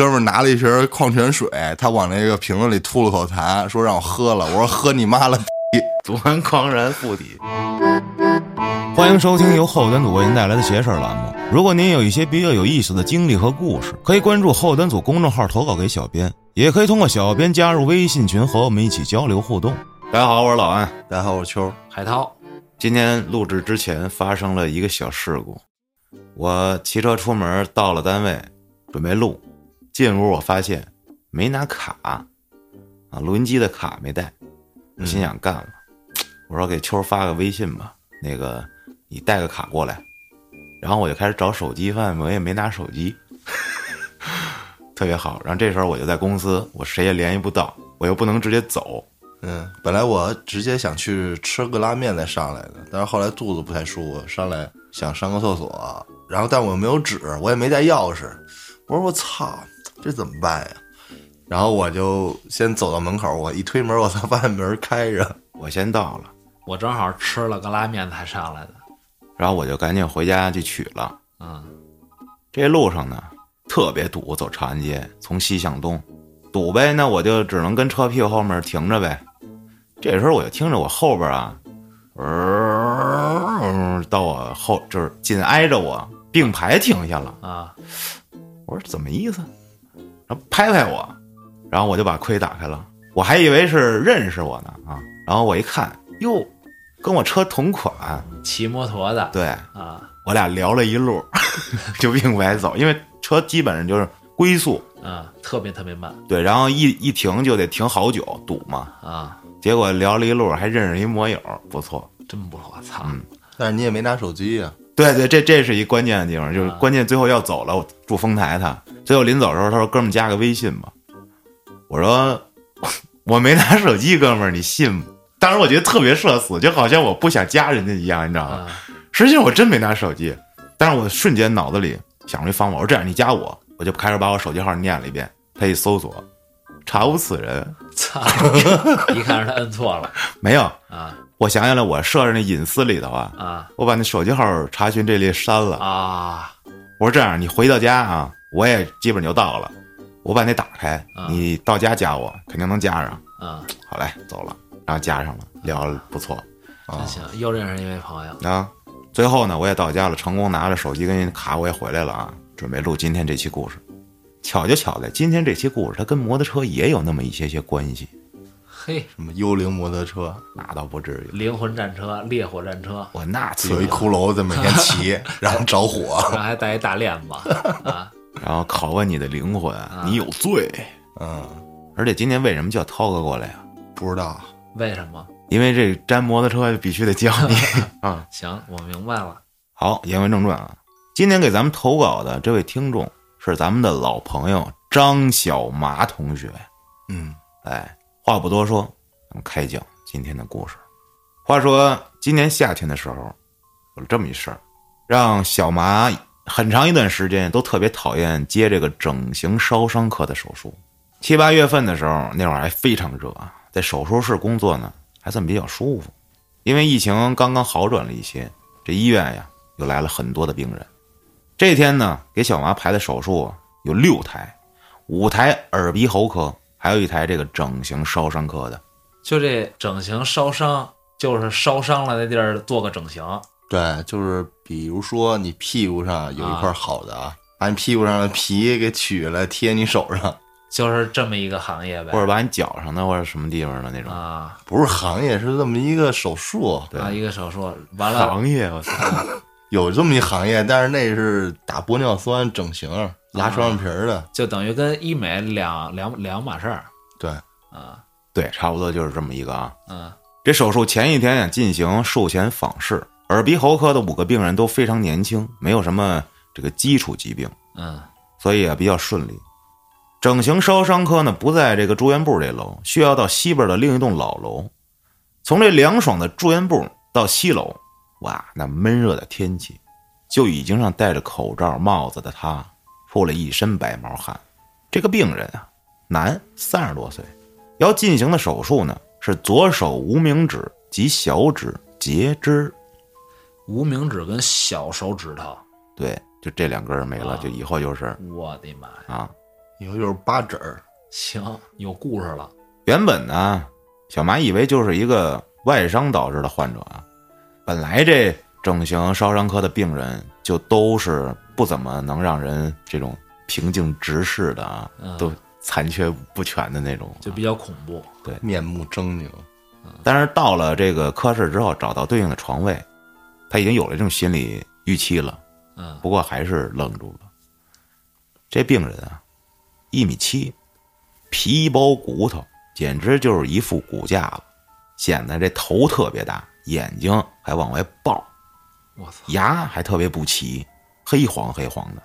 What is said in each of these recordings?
哥们儿拿了一瓶矿泉水，他往那个瓶子里吐了口痰，说让我喝了。我说喝你妈了逼！读完狂人附体。欢迎收听由后端组为您带来的邪事儿栏目。如果您有一些比较有意思的经历和故事，可以关注后端组公众号投稿给小编，也可以通过小编加入微信群和我们一起交流互动。大家好，我是老安。大家好，我是秋。海涛，今天录制之前发生了一个小事故，我骑车出门到了单位，准备录，进屋我发现没拿卡，啊，录音机的卡没带，我心想干了，我说给秋儿发个微信吧，那个你带个卡过来，然后我就开始找手机，发现我也没拿手机，特别好。然后这时候我就在公司，我谁也联系不到，我又不能直接走，嗯，本来我直接想去吃个拉面再上来的，但是后来肚子不太舒服，上来想上个厕所，然后但我又没有纸，我也没带钥匙，我说我操，这怎么办呀？然后我就先走到门口，我一推门，我才发现门开着。我先到了。我正好吃了个拉面才上来的。然后我就赶紧回家去取了。嗯，这路上呢特别堵，走长安街从西向东，堵呗，那我就只能跟车屁股后面停着呗。这时候我就听着我后边啊，呃，到我后就是紧挨着我并排停下了。啊，我说怎么意思？然后拍拍我，然后我就把盔打开了，我还以为是认识我呢啊。然后我一看，哟，跟我车同款，骑摩托的。对，啊，我俩聊了一路，就并排走，因为车基本上就是龟速，啊，特别特别慢。对，然后一一停就得停好久，堵嘛。啊，结果聊了一路，还认识一摩友，不错。真不错，操！嗯但是你也没拿手机呀、对对，这这是一关键的地方，就是关键最后要走了，我住丰台他，最后临走的时候他说：“哥们儿加个微信吧。”我说：“ 我没拿手机，哥们儿，你信吗？”当时我觉得特别社死，就好像我不想加人家一样，你知道吗？啊，实际上我真没拿手机，但是我瞬间脑子里想出一方法，我说这样你加我，我就开始把我手机号念了一遍，他一搜索，查无此人，操！一看是他摁错了。没有。啊我想起来，我设置那隐私里头啊，啊我把那手机号查询这列删了。啊！我说这样，你回到家啊，我也基本就到了，我把那打开，啊你到家加我，肯定能加上。嗯，好嘞，走了，然后加上了，聊了不错真行，又认识一位朋友。啊。最后呢，我也到家了，成功拿着手机跟卡我也回来了啊，准备录今天这期故事。巧就巧在今天这期故事，它跟摩托车也有那么一些些关系，嘿，什么幽灵摩托车，那倒不至于。灵魂战车、烈火战车，我那次有一骷髅在每天骑，然后着火。然后还带一大链子。啊，然后拷问你的灵魂，你有罪。嗯，而且今天为什么叫涛哥过来呀、不知道。为什么？因为这粘摩托车必须得教你 啊。行，我明白了。好，言归正传啊，今天给咱们投稿的这位听众是咱们的老朋友张小麻同学。嗯，哎，话不多说，咱们开讲今天的故事。话说今年夏天的时候，有这么一事儿，让小麻很长一段时间都特别讨厌接这个整形烧伤科的手术。七八月份的时候，那会儿还非常热啊，在手术室工作呢，还算比较舒服。因为疫情刚刚好转了一些，这医院呀又来了很多的病人。这天呢，给小麻排的手术有六台，五台耳鼻喉科，还有一台这个整形烧伤科的。就这整形烧伤，就是烧伤了那地儿做个整形。对，就是比如说你屁股上有一块好的啊，把你屁股上的皮给取了贴你手上，就是这么一个行业呗。或者把你脚上的或者什么地方的那种啊不是行业，是这么一个手术。对啊，一个手术完了，行业，我操！有这么一行业，但是那是打玻尿酸整形、拉双眼皮儿的。就等于跟医美两两两码事儿对，啊。对，差不多就是这么一个啊。嗯这手术前一天呀进行术前访视，耳鼻喉科的五个病人都非常年轻，没有什么这个基础疾病，嗯所以啊比较顺利。整形烧伤科呢不在这个住院部这楼，需要到西边的另一栋老楼。从这凉爽的住院部到西楼，哇，那闷热的天气，就已经让戴着口罩、帽子的他出了一身白毛汗。这个病人啊，男，三十多岁，要进行的手术呢是左手无名指及小指截肢，无名指跟小手指头，对，就这两根儿没了，啊就以后就是我的妈呀！啊，以后就是八指儿，行，有故事了。原本呢，小麻以为就是一个外伤导致的患者啊。本来这整形烧伤科的病人就都是不怎么能让人这种平静直视的啊，嗯都残缺不全的那种。就比较恐怖。对面目狰狞。但是到了这个科室之后，找到对应的床位，他已经有了这种心理预期了。嗯，不过还是愣住了。这病人啊，一米七，皮包骨头，简直就是一副骨架了，显得这头特别大，眼睛还往外爆，我操，牙还特别不齐，黑黄黑黄的。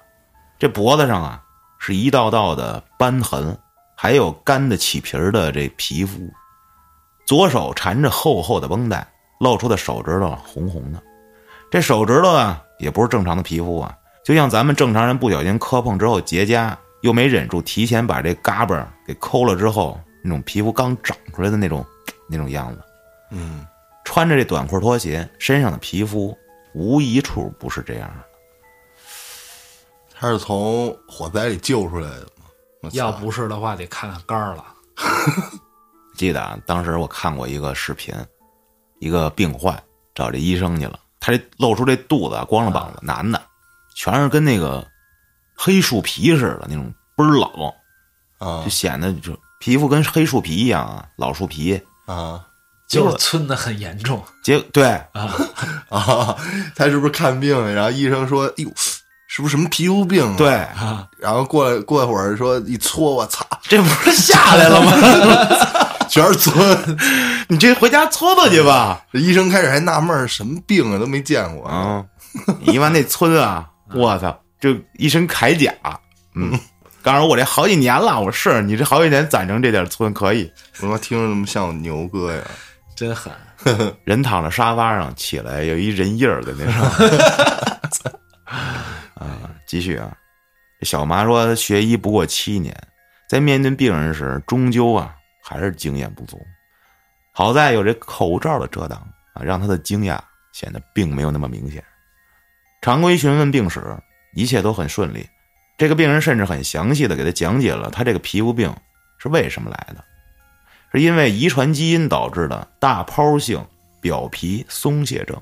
这脖子上啊，是一道道的斑痕，还有干的起皮儿的这皮肤。左手缠着厚厚的绷带，露出的手指头红红的。这手指头啊，也不是正常的皮肤啊，就像咱们正常人不小心磕碰之后结痂，又没忍住提前把这嘎巴儿给抠了之后，那种皮肤刚长出来的那种那种样子。嗯，穿着这短裤拖鞋，身上的皮肤无一处不是这样的。他是从火灾里救出来的吗？要不是的话，得看看肝儿了。记得啊，当时我看过一个视频，一个病患找这医生去了，他这露出这肚子啊，光着膀子，男的，全是跟那个黑树皮似的那种倍儿老，啊就显得就皮肤跟黑树皮一样啊，老树皮。啊就是村的很严重结对，啊，啊！他是不是看病？然后医生说：“哎呦，是不是什么皮肤病、啊？”对，然后过了过一会儿说一搓，我操，这不是下来了吗？全是皴。你这回家搓搓去吧。这医生开始还纳闷儿，什么病啊，都没见过。啊，你妈那村啊，我操，就一身铠甲，嗯，告诉我这好几年了，我说是你这好几年攒成这点村可以。我他妈听着怎么像我牛哥呀？真狠。人躺在沙发上起来，有一人印儿在那上。啊，继续啊，这小麻说学医不过七年，在面对病人时，终究啊还是经验不足。好在有这口罩的遮挡啊，让他的惊讶显得并没有那么明显。常规询问病史，一切都很顺利。这个病人甚至很详细的给他讲解了他这个皮肤病是为什么来的，是因为遗传基因导致的大泡性表皮松懈症。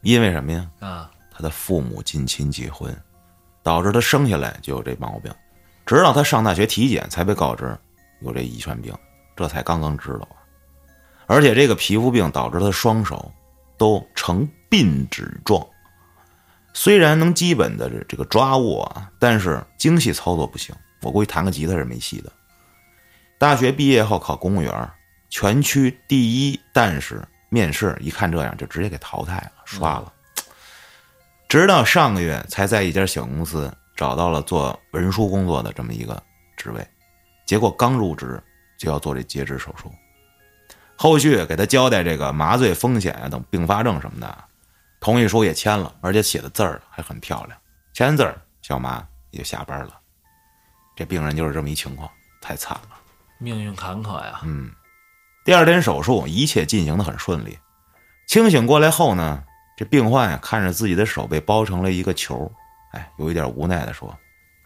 因为什么呀？啊，他的父母近亲结婚，导致他生下来就有这毛病，直到他上大学体检才被告知有这遗传病，这才刚刚知道。而且这个皮肤病导致他双手都呈鬓指状，虽然能基本的这个抓握啊，但是精细操作不行。我估计弹个吉他是没戏的。大学毕业后考公务员，全区第一但是面试，一看这样就直接给淘汰了，刷了。直到上个月才在一家小公司找到了做文书工作的这么一个职位，结果刚入职就要做这截肢手术，后续给他交代这个麻醉风险啊等并发症什么的，同意书也签了，而且写的字儿还很漂亮。签完字儿，小麻也就下班了。这病人就是这么一情况，太惨了。命运坎坷呀。嗯，第二天手术一切进行的很顺利。清醒过来后呢，这病患呀看着自己的手被包成了一个球，哎，有一点无奈的说：“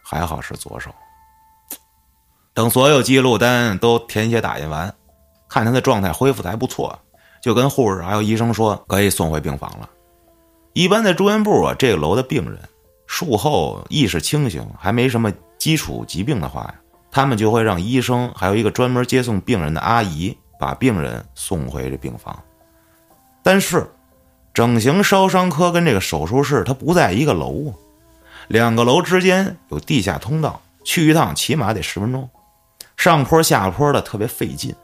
还好是左手。”等所有记录单都填写打印完，看他的状态恢复的还不错，就跟护士还有医生说可以送回病房了。一般在住院部啊，这个楼的病人术后意识清醒，还没什么基础疾病的话呀，他们就会让医生还有一个专门接送病人的阿姨把病人送回这病房。但是，整形烧伤科跟这个手术室它不在一个楼啊，两个楼之间有地下通道，去一趟起码得十分钟，上坡下坡的特别费劲，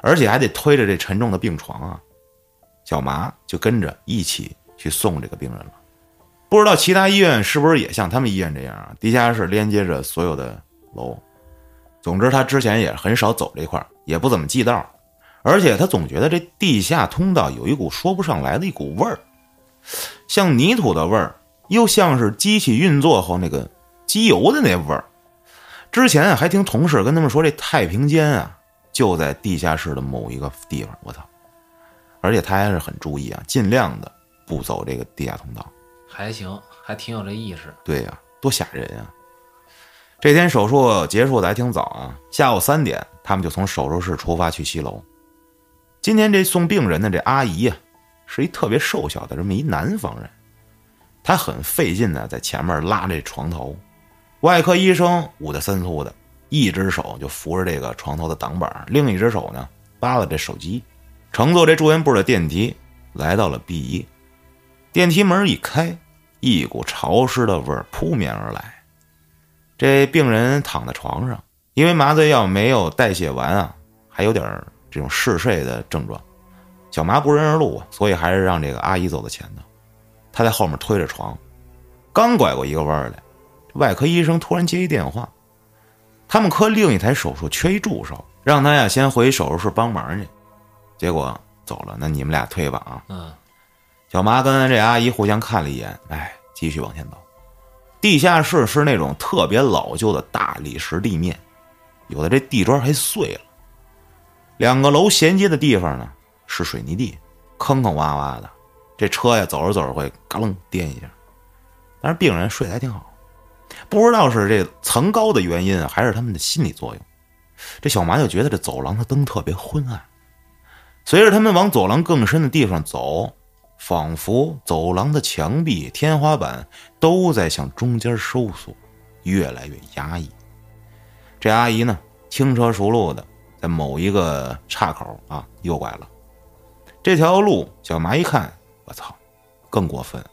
而且还得推着这沉重的病床啊。小麻就跟着一起去送这个病人了。不知道其他医院是不是也像他们医院这样啊？地下室连接着所有的楼。总之，他之前也很少走这块儿，也不怎么记道，而且他总觉得这地下通道有一股说不上来的一股味儿，像泥土的味儿，又像是机器运作后那个机油的那味儿。之前啊，还听同事跟他们说，这太平间啊就在地下室的某一个地方。我操！而且他还是很注意啊，尽量的不走这个地下通道。还行，还挺有这意识。对呀、多吓人呀、这天手术结束的还挺早啊，下午三点，他们就从手术室出发去西楼。今天这送病人的这阿姨呀，是一特别瘦小的这么一南方人，她很费劲的在前面拉这床头，外科医生五大三粗的，一只手就扶着这个床头的挡板，另一只手呢扒拉这手机，乘坐这住院部的电梯来到了 B 一。电梯门一开，一股潮湿的味儿扑面而来。这病人躺在床上，因为麻醉药没有代谢完啊，还有点这种嗜睡的症状。小麻不认识路啊，所以还是让这个阿姨走在前头。她在后面推着床，刚拐过一个弯来，外科医生突然接一电话，他们科另一台手术缺一助手，让他呀先回手术室帮忙去。结果走了，那你们俩退吧啊。嗯，小麻跟这阿姨互相看了一眼，哎，继续往前走。地下室是那种特别老旧的大理石地面，有的这地砖还碎了。两个楼衔接的地方呢是水泥地，坑坑洼洼的。这车呀走着走着会嘎楞颠一下，但是病人睡得还挺好，不知道是这层高的原因还是他们的心理作用。这小麻就觉得这走廊的灯特别昏暗。随着他们往走廊更深的地方走。仿佛走廊的墙壁、天花板都在向中间收缩，越来越压抑。这阿姨呢，轻车熟路的在某一个岔口啊右拐了。这条路，小麻一看，我操，更过分了！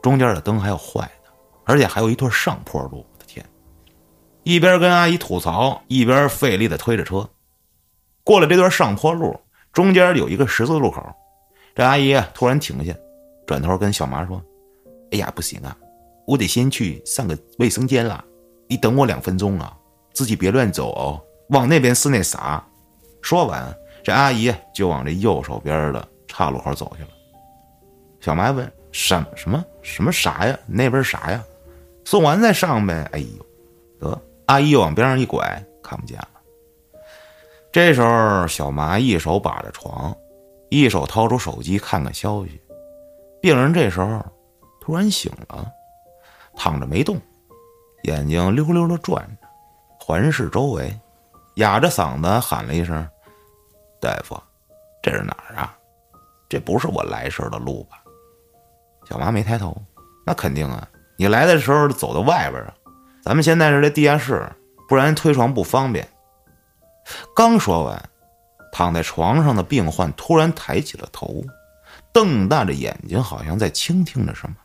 中间的灯还有坏的，而且还有一段上坡路。我的天！一边跟阿姨吐槽，一边费力的推着车。过了这段上坡路，中间有一个十字路口。这阿姨，突然停下，转头跟小麻说：“哎呀，不行啊，我得先去上个卫生间了，你等我两分钟啊，自己别乱走哦，往那边是那啥。”说完，这阿姨就往这右手边的岔路口走去了。小麻问：“什什么什么啥呀？那边啥呀？送完再上呗。”哎呦，得，阿姨又往边上一拐，看不见了。这时候，小麻一手把着床。一手掏出手机看看消息，病人这时候突然醒了，躺着没动，眼睛溜溜的转着，环视周围，哑着嗓子喊了一声：“大夫，这是哪儿啊？这不是我来时的路吧？”小妈没抬头，那肯定啊，你来的时候走到外边啊，咱们现在是这地下室，不然推床不方便。刚说完。躺在床上的病患突然抬起了头，瞪大着眼睛，好像在倾听着什么。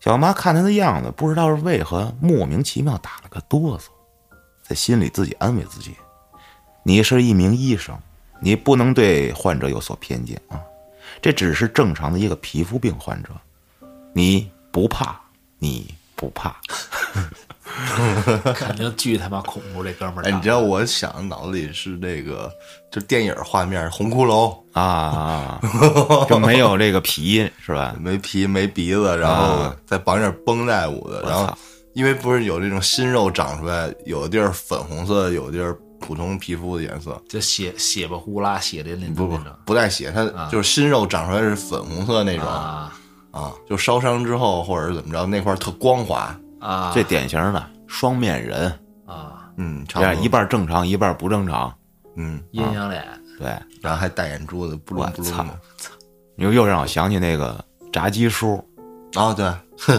小妈看他的样子，不知道是为何，莫名其妙打了个哆嗦，在心里自己安慰自己：“你是一名医生，你不能对患者有所偏见啊，这只是正常的一个皮肤病患者，你不怕，你不怕。”肯定巨他妈恐怖，这哥们儿。哎，你知道我想脑子里是那个，就电影画面，红骷髅啊，就没有这个皮是吧？没皮没鼻子，然后再绑点绷带捂的，然后因为不是有这种新肉长出来，有的地儿粉红色，有的地儿普通皮肤的颜色，就血血吧呼啦，血淋淋的。不不不带血，它就是新肉长出来是粉红色那种。啊。啊，就烧伤之后或者是怎么着，那块特光滑。啊，最典型的双面人。啊，嗯，这样一半正常，一半不正常，嗯，阴阳脸，对，然后还戴眼珠子，不我不操，又又让我想起那个炸鸡叔，啊，对，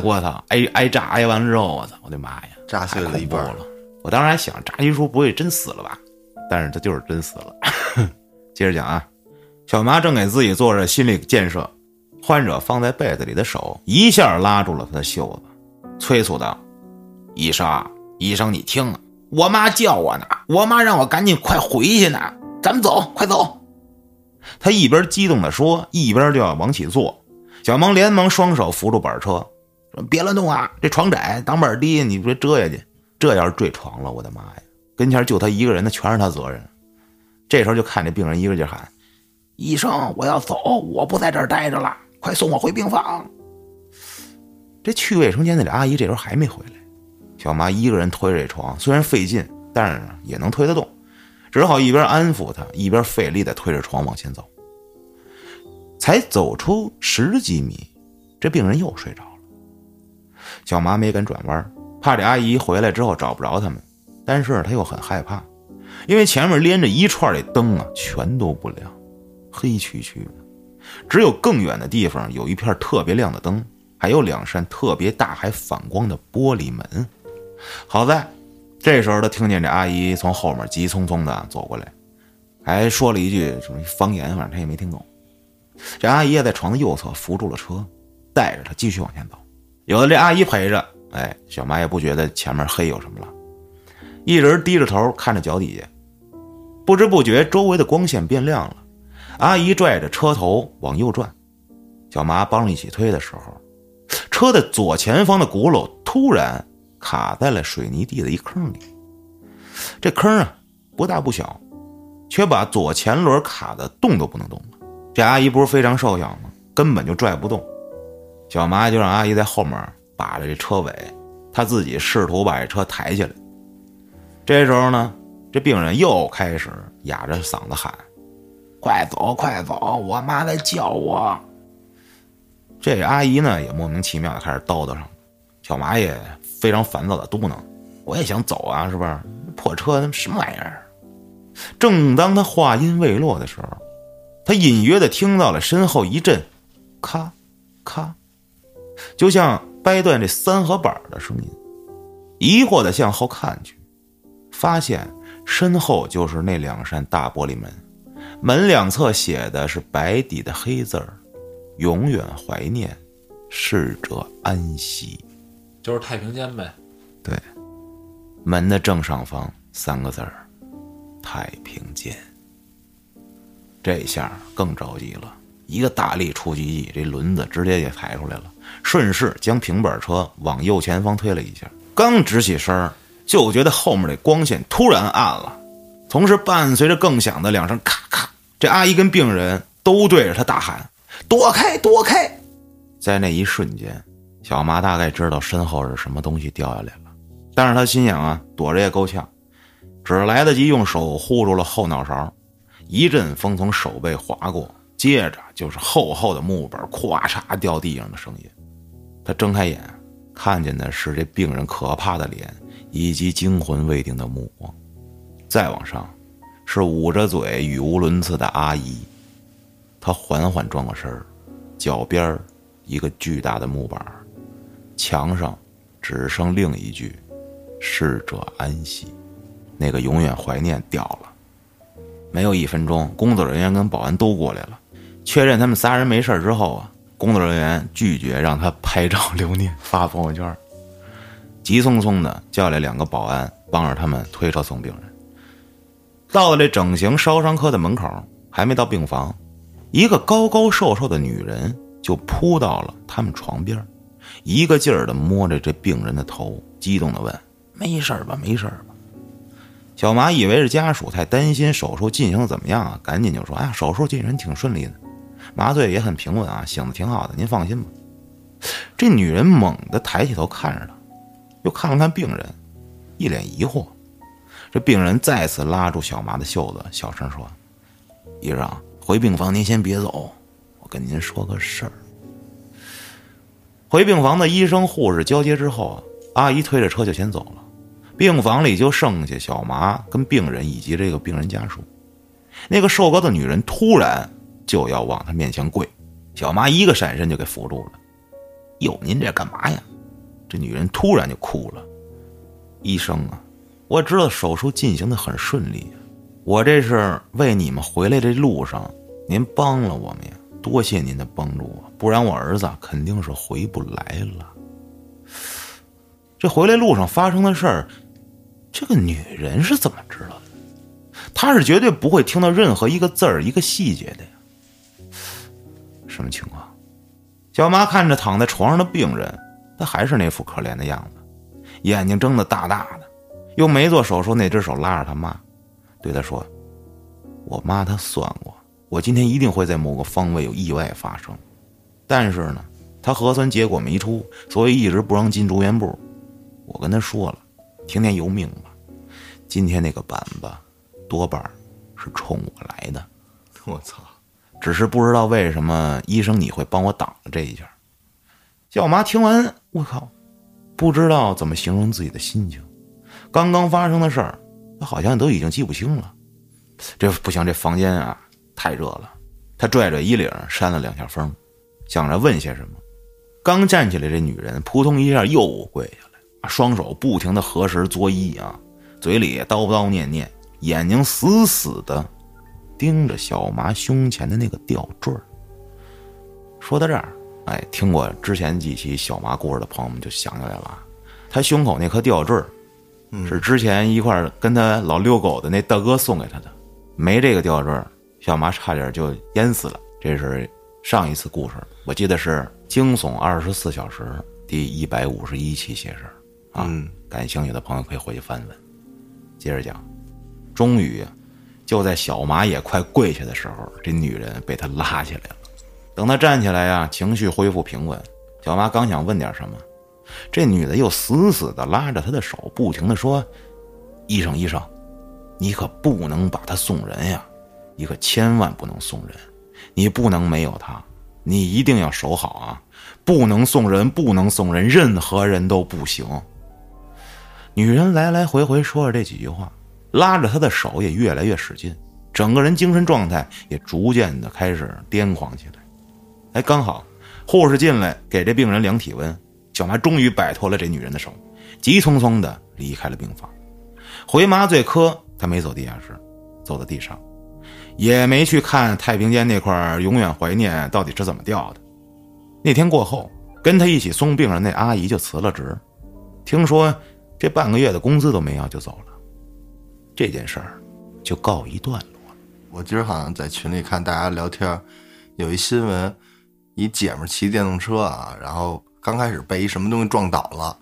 我操，挨挨炸挨完之后，我操，我的妈呀，炸碎了一半了。我当时还想，炸鸡叔不会真死了吧？但是他就是真死了。接着讲啊，小麻正给自己做着心理建设，患者放在被子里的手一下拉住了他的袖子。催促道：“医生，医生，你听，我妈叫我呢，我妈让我赶紧快回去呢，咱们走，快走。”他一边激动地说，一边就要往起坐。小萌连忙双手扶住板车，说：“别乱动啊，这床窄，挡板低，你别折下去。这要是坠床了，我的妈呀，跟前就他一个人，那全是他责任。”这时候就看这病人一个劲喊：“医生，我要走，我不在这儿待着了，快送我回病房。”这去卫生间那俩阿姨这时候还没回来，小麻一个人推着这床，虽然费劲，但是也能推得动，只好一边安抚她，一边费力的推着床往前走。才走出十几米，这病人又睡着。小麻没敢转弯，怕这阿姨回来之后找不着他们，但是他又很害怕，因为前面连着一串的灯啊，全都不亮，黑黢黢的，只有更远的地方有一片特别亮的灯，还有两扇特别大还反光的玻璃门。好在这时候他听见这阿姨从后面急匆匆的走过来，还说了一句什么方言，反正他也没听懂。这阿姨也在床的右侧扶住了车，带着他继续往前走。有了这阿姨陪着，哎，小麻也不觉得前面黑有什么了，一人低着头看着脚底下，不知不觉周围的光线变亮了。阿姨拽着车头往右转，小麻帮着一起推的时候，车的左前方的轱辘突然卡在了水泥地的一坑里。这坑啊不大不小，却把左前轮卡的动都不能动了。这阿姨不是非常瘦小吗？根本就拽不动。小麻就让阿姨在后面把着这车尾，他自己试图把这车抬起来。这时候呢，这病人又开始哑着嗓子喊：“快走，快走！我妈在叫我。”这阿姨呢也莫名其妙的开始叨叨上，小麻也非常烦躁的嘟囔：“我也想走啊，是不是？破车什么玩意儿？”正当他话音未落的时候，他隐约的听到了身后一阵“咔，咔”，就像掰断这三合板的声音。疑惑的向后看去，发现身后就是那两扇大玻璃门，门两侧写的是白底的黑字儿：“永远怀念，逝者安息。”就是太平间呗。对，门的正上方三个字儿：“太平间。”这下更着急了，一个大力出击技，这轮子直接也抬出来了，顺势将平板车往右前方推了一下。刚直起身儿，就觉得后面的光线突然暗了，同时伴随着更响的两声咔咔。这阿姨跟病人都对着他大喊：“躲开，躲开！”在那一瞬间，小马大概知道身后是什么东西掉下来了，但是他心想啊，躲着也够呛，只来得及用手护住了后脑勺。一阵风从手背划过，接着就是厚厚的木板咵嚓掉地上的声音。他睁开眼，看见的是这病人可怕的脸以及惊魂未定的目光。再往上，是捂着嘴、语无伦次的阿姨。他缓缓转过身儿，脚边一个巨大的木板，墙上只剩另一句：“逝者安息。”那个永远怀念掉了。没有一分钟，工作人员跟保安都过来了，确认他们仨人没事之后啊，工作人员拒绝让他拍照留念、发朋友圈，急匆匆的叫来两个保安帮着他们推车送病人。到了这整形烧伤科的门口，还没到病房，一个高高瘦瘦的女人就扑到了他们床边，一个劲儿的摸着这病人的头，激动的问：“没事吧？没事吧？”小马以为是家属，太担心手术进行的怎么样啊，赶紧就说：“哎呀，手术进行挺顺利的，麻醉也很平稳啊，醒的挺好的，您放心吧。”这女人猛地抬起头看着他，又看了看病人，一脸疑惑。这病人再次拉住小麻的袖子，小声说：“医生，回病房您先别走，我跟您说个事儿。”回病房的医生护士交接之后，阿姨推着车就先走了。病房里就剩下小麻跟病人以及这个病人家属。那个瘦高的女人突然就要往他面前跪，小妈一个闪身就给扶住了。哟，您这干嘛呀？这女人突然就哭了。医生啊，我知道手术进行的很顺利，我这是为你们回来这路上您帮了我们呀，多谢您的帮助啊，不然我儿子肯定是回不来了。这回来路上发生的事儿。这个女人是怎么知道的？她是绝对不会听到任何一个字儿、一个细节的呀。什么情况？小妈看着躺在床上的病人，他还是那副可怜的样子，眼睛睁得大大的，又没做手术，那只手拉着他妈，对他说：“我妈她算过，我今天一定会在某个方位有意外发生，但是呢，她核酸结果没出，所以一直不让进住院部。我跟她说了。”听天由命吧，今天那个板子多半是冲我来的。我操！只是不知道为什么医生你会帮我挡了这一下。小麻听完，我靠，不知道怎么形容自己的心情。刚刚发生的事儿，好像都已经记不清了。这不行，这房间啊太热了。他拽拽衣领，扇了两下风，想着问些什么。刚站起来，这女人扑通一下又跪下来，双手不停的合十作揖啊，嘴里叨叨念念，眼睛死死的盯着小麻胸前的那个吊坠儿。说到这儿，哎，听过之前几期小麻故事的朋友们就想起来了，他胸口那颗吊坠儿，是之前一块跟他老遛狗的那大哥送给他的。没这个吊坠儿，小麻差点就淹死了。这是上一次故事，我记得是《惊悚二十四小时》第一百五十一期写事儿啊。感兴趣的朋友可以回去翻翻。接着讲，终于就在小麻也快跪下的时候，这女人被他拉起来了。等他站起来呀，情绪恢复平稳，小麻刚想问点什么，这女的又死死的拉着他的手，不停的说：“医生，医生，你可不能把他送人呀，你可千万不能送人，你不能没有他，你一定要守好啊，不能送人，不能送人，任何人都不行。”女人来来回回说了这几句话，拉着他的手也越来越使劲，整个人精神状态也逐渐的开始癫狂起来。哎，刚好护士进来给这病人量体温，小麻终于摆脱了这女人的手，急匆匆的离开了病房。回麻醉科，他没走地下室，走到地上，也没去看太平间那块永远怀念到底是怎么掉的。那天过后，跟他一起送病人那阿姨就辞了职，听说这半个月的工资都没要就走了，这件事儿就告一段落了。我今儿好像在群里看大家聊天，有一新闻，一姐们儿骑电动车啊，然后刚开始被一什么东西撞倒了，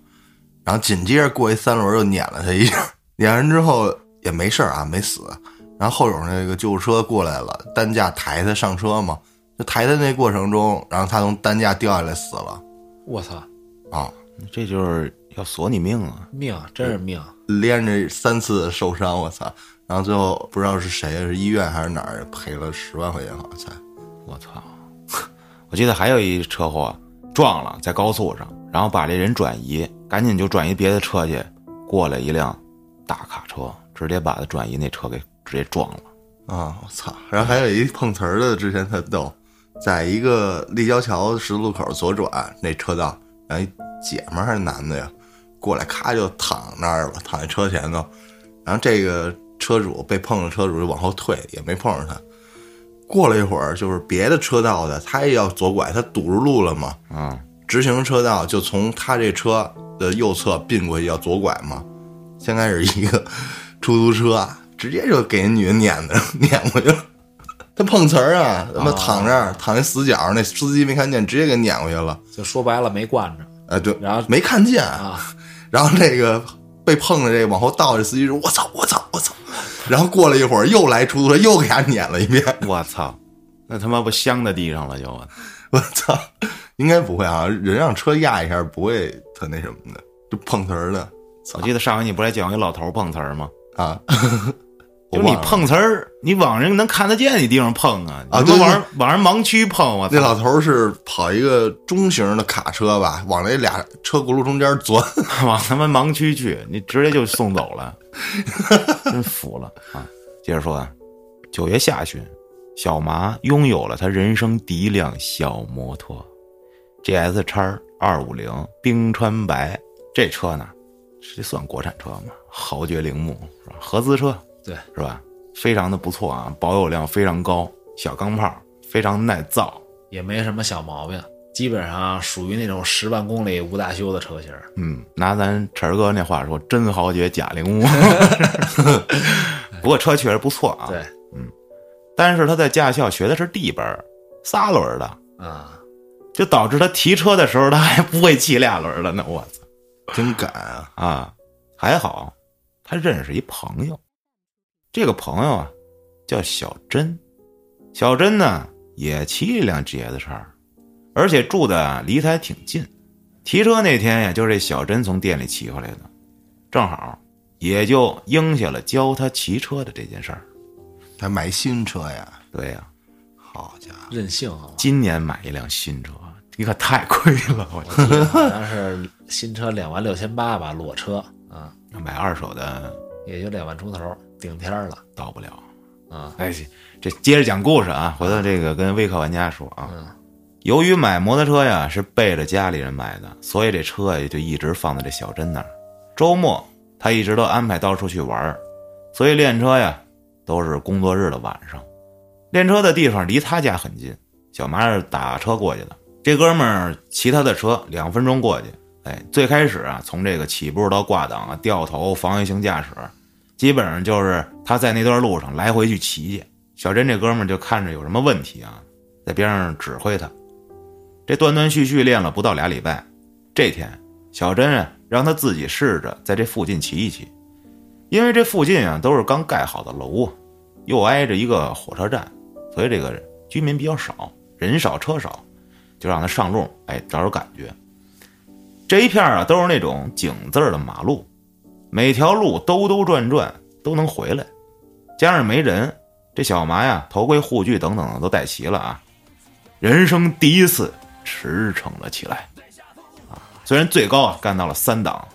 然后紧接着过一三轮又碾了他一下，碾完之后也没事儿啊，没死。然后后有那个救护车过来了，担架抬他上车嘛，就抬他那过程中，然后他从担架掉下来死了我操，啊，这就是要索你命啊！命真是命！连着三次受伤，我操！然后最后不知道是谁，是医院还是哪儿赔了十万块钱，好像才。我操！我记得还有一车祸撞了，在高速上，然后把这人转移，赶紧就转移别的车去。过来一辆大卡车，直接把他转移那车给直接撞了。啊！我操！然后还有一碰瓷儿的，之前特逗，在一个立交桥十字路口左转那车道，然后一姐们儿还是男的呀，过来咔就躺那儿了，躺在车前头，然后这个车主被碰的车主就往后退，也没碰上他。过了一会儿，就是别的车道的，他也要左拐，他堵住路了嘛，嗯，直行车道就从他这车的右侧并过去要左拐嘛，先开始一个出租车啊，直接就给人女的撵的撵过去了。他碰瓷儿啊，他妈躺这儿躺那死角，那司机没看见，直接给撵过去了。就说白了没惯着。哎，对，然后没看见，啊，然后这个被碰的这个往后倒，这司机说：“我操，我操，我操！”然后过了一会儿，又来出租车，又给他撵了一遍。我操！那他妈不镶在地上了就？我操，应该不会啊，人让车压一下不会特那什么的，就碰瓷儿的我记得上回你不是还讲一老头碰瓷儿吗？啊。就你碰瓷儿，你往人能看得见的地方碰啊，啊对你往人往人盲区碰，我操！那老头儿是跑一个中型的卡车吧，往那俩车轱辘中间钻。往他妈盲区去，你直接就送走了，真服了啊！接着说啊，九月下旬，小麻拥有了他人生第一辆小摩托，GS 叉二五零冰川白。这车呢，这算国产车吗？豪爵铃木是吧？合资车对，是吧？非常的不错啊，保有量非常高，小钢炮，非常耐造。也没什么小毛病，基本上属于那种十万公里无大修的车型儿。嗯，拿咱晨儿哥那话说，真豪爵假铃木。不过车确实不错啊。对，嗯但是他在驾校学的是 D 班儿，仨轮儿的，啊，就导致他提车的时候他还不会骑俩轮儿的呢。我操真敢啊！啊！还好他认识一朋友，这个朋友啊叫小珍，小珍呢也骑一辆 GS 叉，而且住的离他还挺近。提车那天呀，就是这小珍从店里骑回来的，正好也就应下了教他骑车的这件事儿。他买新车呀？对呀、好家伙！啊任性啊？今年买一辆新车，你可太亏了，我我记得好像是新车两万六千八吧，裸车啊，买二手的也就两万出头，顶天儿了到不了。啊。哎，这接着讲故事啊，回头这个跟微客玩家说啊，嗯由于买摩托车呀是背着家里人买的，所以这车呀就一直放在这小珍那儿。周末他一直都安排到处去玩儿，所以练车呀都是工作日的晚上。练车的地方离他家很近，小麻是打车过去的。这哥们儿骑他的车两分钟过去。哎，最开始啊，从这个起步到挂档啊、掉头、防御性驾驶，基本上就是他在那段路上来回去骑去。小珍这哥们儿就看着有什么问题啊，在边上指挥他。这断断续续练了不到俩礼拜，这天小珍啊让他自己试着在这附近骑一骑，因为这附近啊都是刚盖好的楼，又挨着一个火车站，所以这个居民比较少，人少车少，就让他上路，哎，找找感觉。这一片啊都是那种井字儿的马路，每条路兜兜转转都能回来，加上没人，这小麻呀头盔、护具等等都带齐了啊，人生第一次驰骋了起来。啊，虽然最高啊干到了三档，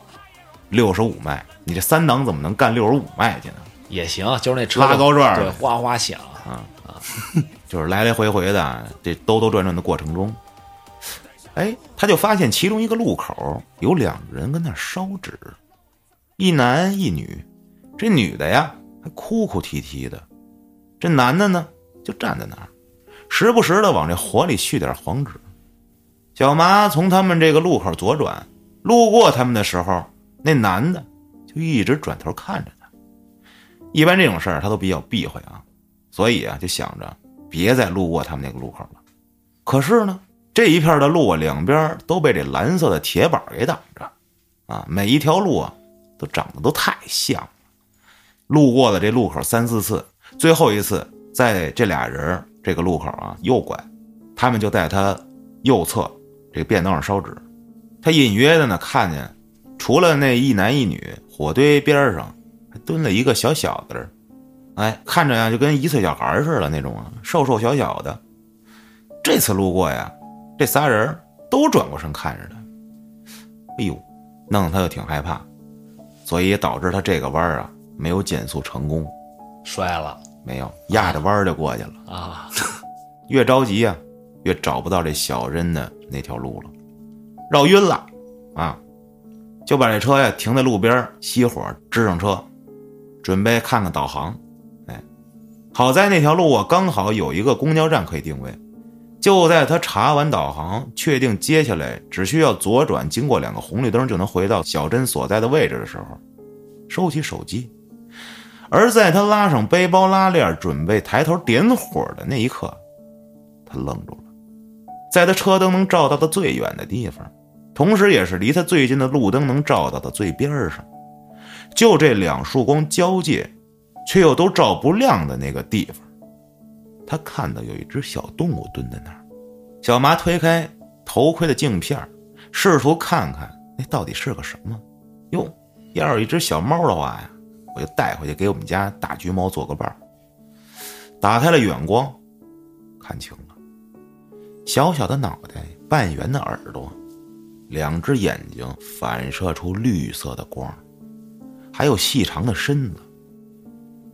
六十五迈，你这三档怎么能干六十五迈去呢？也行，就是那车拉高转对，哗哗响啊啊。就是来来回回的这兜兜转转的过程中，哎，他就发现其中一个路口有两个人跟那烧纸，一男一女。这女的呀还哭哭啼啼的，这男的呢就站在那儿，时不时的往这火里续点黄纸。小麻从他们这个路口左转，路过他们的时候，那男的就一直转头看着他。一般这种事儿他都比较避讳啊，所以啊就想着别再路过他们那个路口了。可是呢，这一片的路啊，两边都被这蓝色的铁板给挡着，啊，每一条路啊都长得都太像了。路过了这路口三四次，最后一次在这俩人这个路口啊右拐，他们就在他右侧这个便道上烧纸。他隐约的呢看见，除了那一男一女，火堆边上还蹲了一个小小子儿，哎，看着呀就跟一岁小孩似的那种啊，瘦瘦小小的。这次路过呀，这仨人都转过身看着他，哎呦，弄得他就挺害怕，所以也导致他这个弯儿啊没有减速成功，摔了没有压着弯儿就过去了。啊！越着急呀、越找不到这小珍的那条路了，绕晕了啊，就把这车呀停在路边，熄火支上车，准备看看导航。哎，好在那条路啊刚好有一个公交站可以定位。就在他查完导航，确定接下来只需要左转，经过两个红绿灯就能回到小珍所在的位置的时候，收起手机。而在他拉上背包拉链，准备抬头点火的那一刻，他愣住了。在他车灯能照到的最远的地方，同时也是离他最近的路灯能照到的最边上，就这两束光交界，却又都照不亮的那个地方，他看到有一只小动物蹲在那儿。小麻推开头盔的镜片，试图看看那到底是个什么。哟，要是一只小猫的话呀，我就带回去给我们家大橘猫做个伴儿。打开了远光，看清了，小小的脑袋，半圆的耳朵，两只眼睛反射出绿色的光，还有细长的身子。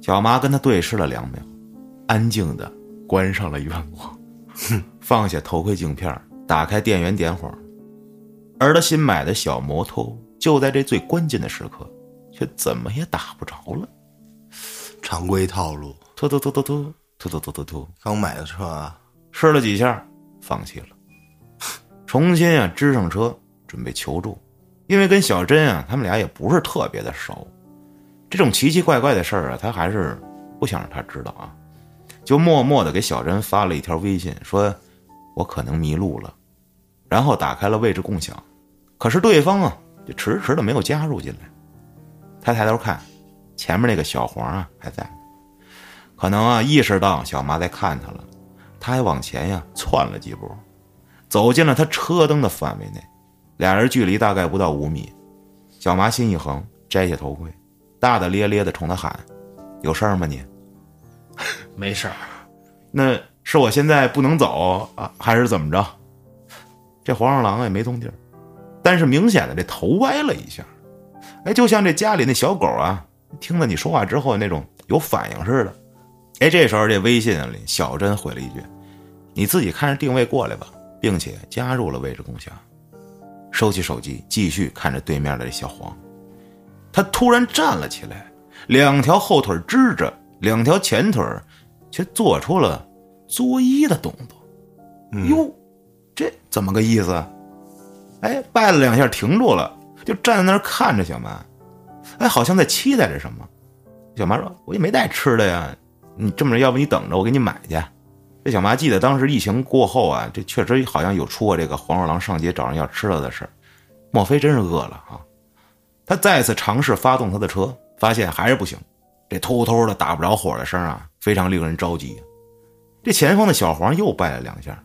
小麻跟他对视了两秒，安静的关上了远光，放下头盔镜片，打开电源点火。而他新买的小摩托就在这最关键的时刻，却怎么也打不着了。常规套路，突突突突突突突突突突，刚买的车啊，试了几下，放弃了，重新啊支上车，准备求助。因为跟小珍啊，他们俩也不是特别的熟，这种奇奇怪怪的事儿啊，他还是不想让他知道啊，就默默的给小珍发了一条微信，说我可能迷路了，然后打开了位置共享，可是对方啊，就迟迟的没有加入进来。他抬头看，前面那个小黄啊还在，可能啊意识到小麻在看他了，他还往前呀窜了几步，走进了他车灯的范围内，俩人距离大概不到五米。小麻心一横，摘下头盔，大大咧咧的冲他喊：“有事儿吗你？没事儿，那是我现在不能走啊，还是怎么着？”这黄鼠狼也没动静儿，但是明显的这头歪了一下，哎，就像这家里那小狗啊，听了你说话之后那种有反应似的。哎，这时候这微信里小珍回了一句：“你自己看着定位过来吧，并且加入了位置共享。”收起手机，继续看着对面的这小黄。他突然站了起来，两条后腿支着，两条前腿儿却做出了作揖的动作。哟，这怎么个意思？哎，拜了两下，停住了，就站在那儿看着小妈。哎，好像在期待着什么。小妈说：“我也没带吃的呀，你这么着，要不你等着，我给你买去。”这小妈记得当时疫情过后啊，这确实好像有出过这个黄鼠狼上街找人要吃的的事儿，莫非真是饿了啊？他再次尝试发动他的车，发现还是不行，这偷偷的打不着火的声啊，非常令人着急。这前方的小黄又拜了两下，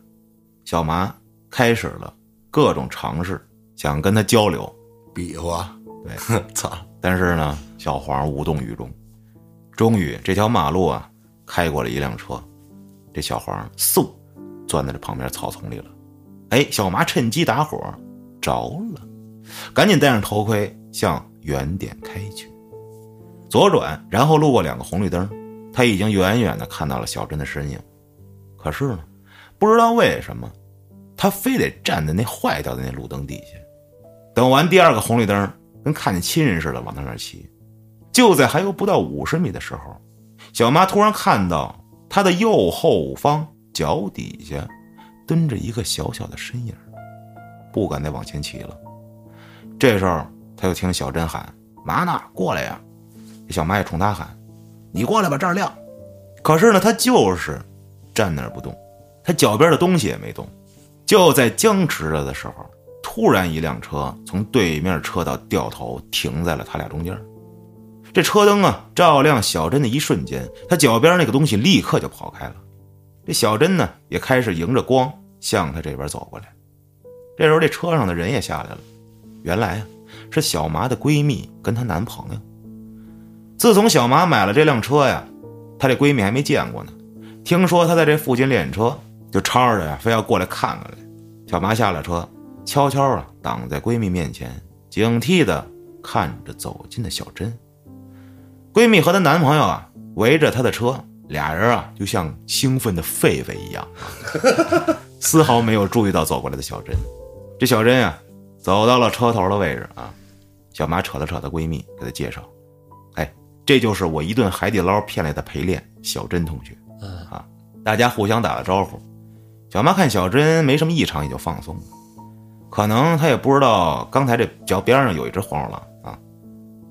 小麻开始了各种尝试，想跟他交流，比划，对，操，但是呢，小黄无动于衷。终于，这条马路啊，开过了一辆车，这小黄嗖，钻在这旁边草丛里了。哎，小麻趁机打火，着了，赶紧戴上头盔，向原点开去。左转，然后路过两个红绿灯，他已经远远的看到了小珍的身影。可是呢，不知道为什么，他非得站在那坏掉的那路灯底下，等完第二个红绿灯，跟看见亲人似的往他那儿骑。就在还有不到五十米的时候，小妈突然看到他的右后方脚底下蹲着一个小小的身影，不敢再往前骑了。这时候，他又听小珍喊：“妈呢？过来呀！”小麻也冲他喊：“你过来吧，这儿亮。”可是呢，他就是站那儿不动，他脚边的东西也没动。就在僵持着的时候，突然一辆车从对面车道掉头停在了他俩中间。这车灯啊，照亮小珍的一瞬间，他脚边那个东西立刻就跑开了。这小珍呢，也开始迎着光向他这边走过来。这时候，这车上的人也下来了。原来啊，是小麻的闺蜜跟她男朋友。自从小麻买了这辆车呀，她这闺蜜还没见过呢。听说她在这附近练车，就吵着呀，非要过来看看来。小麻下了车，悄悄啊挡在闺蜜面前，警惕的看着走近的小珍。闺蜜和她男朋友啊围着她的车，俩人啊就像兴奋的狒狒一样，丝毫没有注意到走过来的小珍。这小珍呀走到了车头的位置啊，小马扯了扯她闺蜜，给她介绍：“，这就是我一顿海底捞骗来的陪练小珍同学。”嗯啊，大家互相打了招呼。小妈看小珍没什么异常，也就放松了。可能她也不知道刚才这脚边上有一只黄鼠狼啊。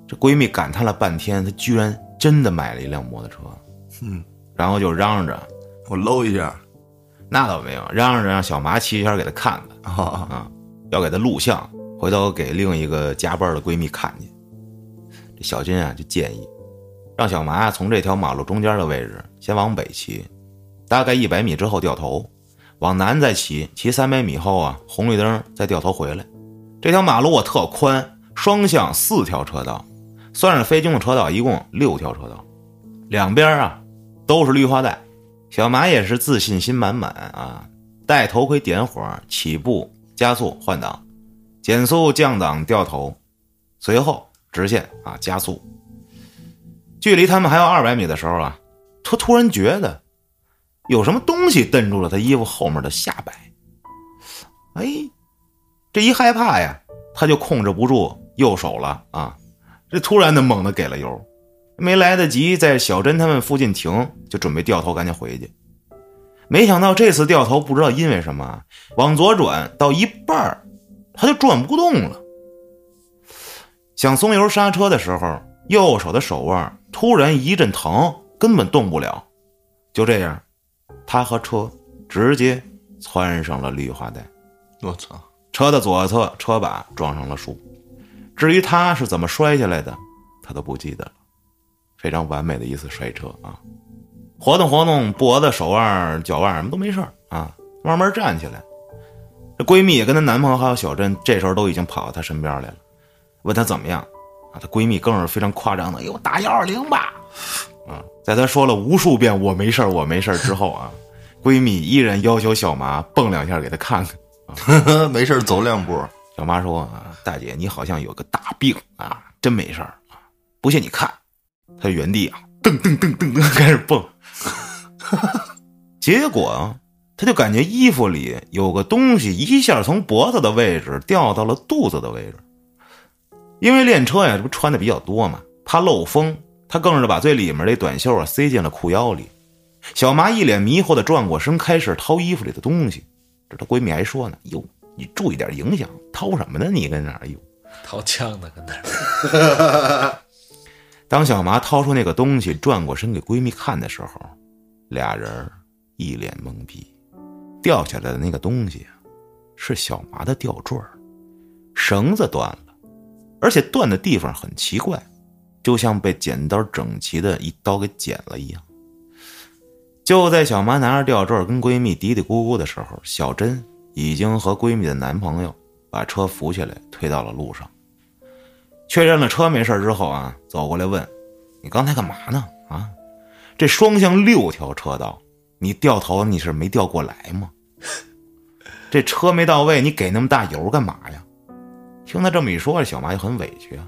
这闺蜜感叹了半天，她居然真的买了一辆摩托车，嗯，然后就嚷嚷着我搂一下，那倒没有，嚷嚷着让小麻骑一圈给她看看啊，啊，要给她录像，回头给另一个加班的闺蜜看见。这小金啊就建议，让小麻从这条马路中间的位置先往北骑，大概一百米之后掉头，往南再骑，骑三百米后啊红绿灯再掉头回来。这条马路啊特宽，双向四条车道，算上非机动车道，一共六条车道，两边啊都是绿化带。小麻也是自信心满满啊，戴头盔点火，起步加速换挡，减速降档掉头，随后直线啊加速。距离他们还有二百米的时候啊，他突然觉得有什么东西蹬住了他衣服后面的下摆。哎，这一害怕呀，他就控制不住右手了啊！这突然的猛的给了油，没来得及在小珍他们附近停，就准备掉头赶紧回去。没想到这次掉头不知道因为什么，往左转到一半，他就转不动了。想松油刹车的时候，右手的手腕突然一阵疼，根本动不了。就这样，他和车直接窜上了绿化带。我操，车的左侧车把撞上了树，至于他是怎么摔下来的，他都不记得了。非常完美的一次摔车啊！活动活动脖子、手腕、脚腕什么都没事儿啊，慢慢站起来。这闺蜜也跟她男朋友还有小珍，这时候都已经跑到她身边来了，问她怎么样啊？她闺蜜更是非常夸张的，给我打幺二零吧！啊，在她说了无数遍“我没事儿，我没事儿”之后啊，闺蜜依然要求小麻蹦两下给她看看。没事儿走两步。小妈说：“啊，大姐，你好像有个大病啊，真没事儿啊，不信你看。”她原地啊，噔噔噔噔噔开始蹦，结果啊，他就感觉衣服里有个东西一下从脖子的位置掉到了肚子的位置。因为练车呀，这不穿的比较多嘛，怕漏风，他更是把最里面这短袖啊塞进了裤腰里。小麻一脸迷惑的转过身，开始掏衣服里的东西。这她闺蜜还说呢：“哟，你注意点影响，掏什么呢？你跟那儿哟。”掏枪呢，跟那儿。当小麻掏出那个东西，转过身给闺蜜看的时候，俩人一脸懵逼。掉下来的那个东西是小麻的吊坠绳子断了，而且断的地方很奇怪，就像被剪刀整齐的一刀给剪了一样。就在小麻拿着吊坠跟闺蜜嘀嘀咕咕的时候，小珍已经和闺蜜的男朋友把车扶起来，推到了路上。确认了车没事之后啊，走过来问：“你刚才干嘛呢？啊，这双向六条车道，你掉头你是没掉过来吗？这车没到位，你给那么大油干嘛呀？”听他这么一说，小麻就很委屈啊，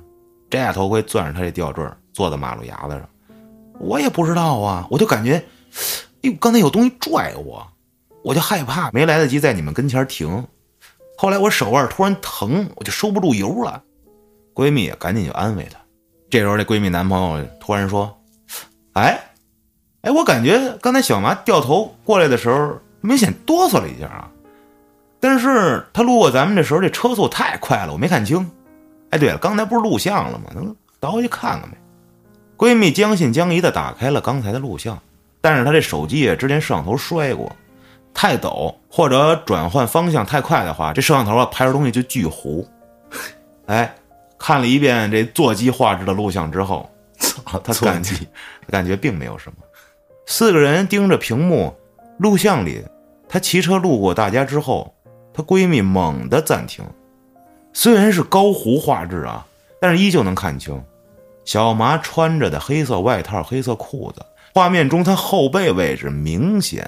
摘下头盔，攥着他这吊坠，坐在马路牙子上。我也不知道啊，我就感觉，哎呦，刚才有东西拽我，我就害怕，没来得及在你们跟前停。后来我手腕突然疼，我就收不住油了。闺蜜也赶紧就安慰她。这时候，这闺蜜男朋友突然说：“哎，哎，我感觉刚才小麻掉头过来的时候，明显哆嗦了一下啊。但是他路过咱们的时候，这车速太快了，我没看清。哎，对了，刚才不是录像了吗？能倒回去看看没？”闺蜜将信将疑的打开了刚才的录像，但是她这手机啊之前摄像头摔过，太陡或者转换方向太快的话，这摄像头啊拍出东西就巨糊。哎。看了一遍这座机画质的录像之后，操，他感觉感觉并没有什么。四个人盯着屏幕，录像里，她骑车路过大家之后，她闺蜜猛地暂停。虽然是高糊画质啊，但是依旧能看清小麻穿着的黑色外套、黑色裤子。画面中，她后背位置明显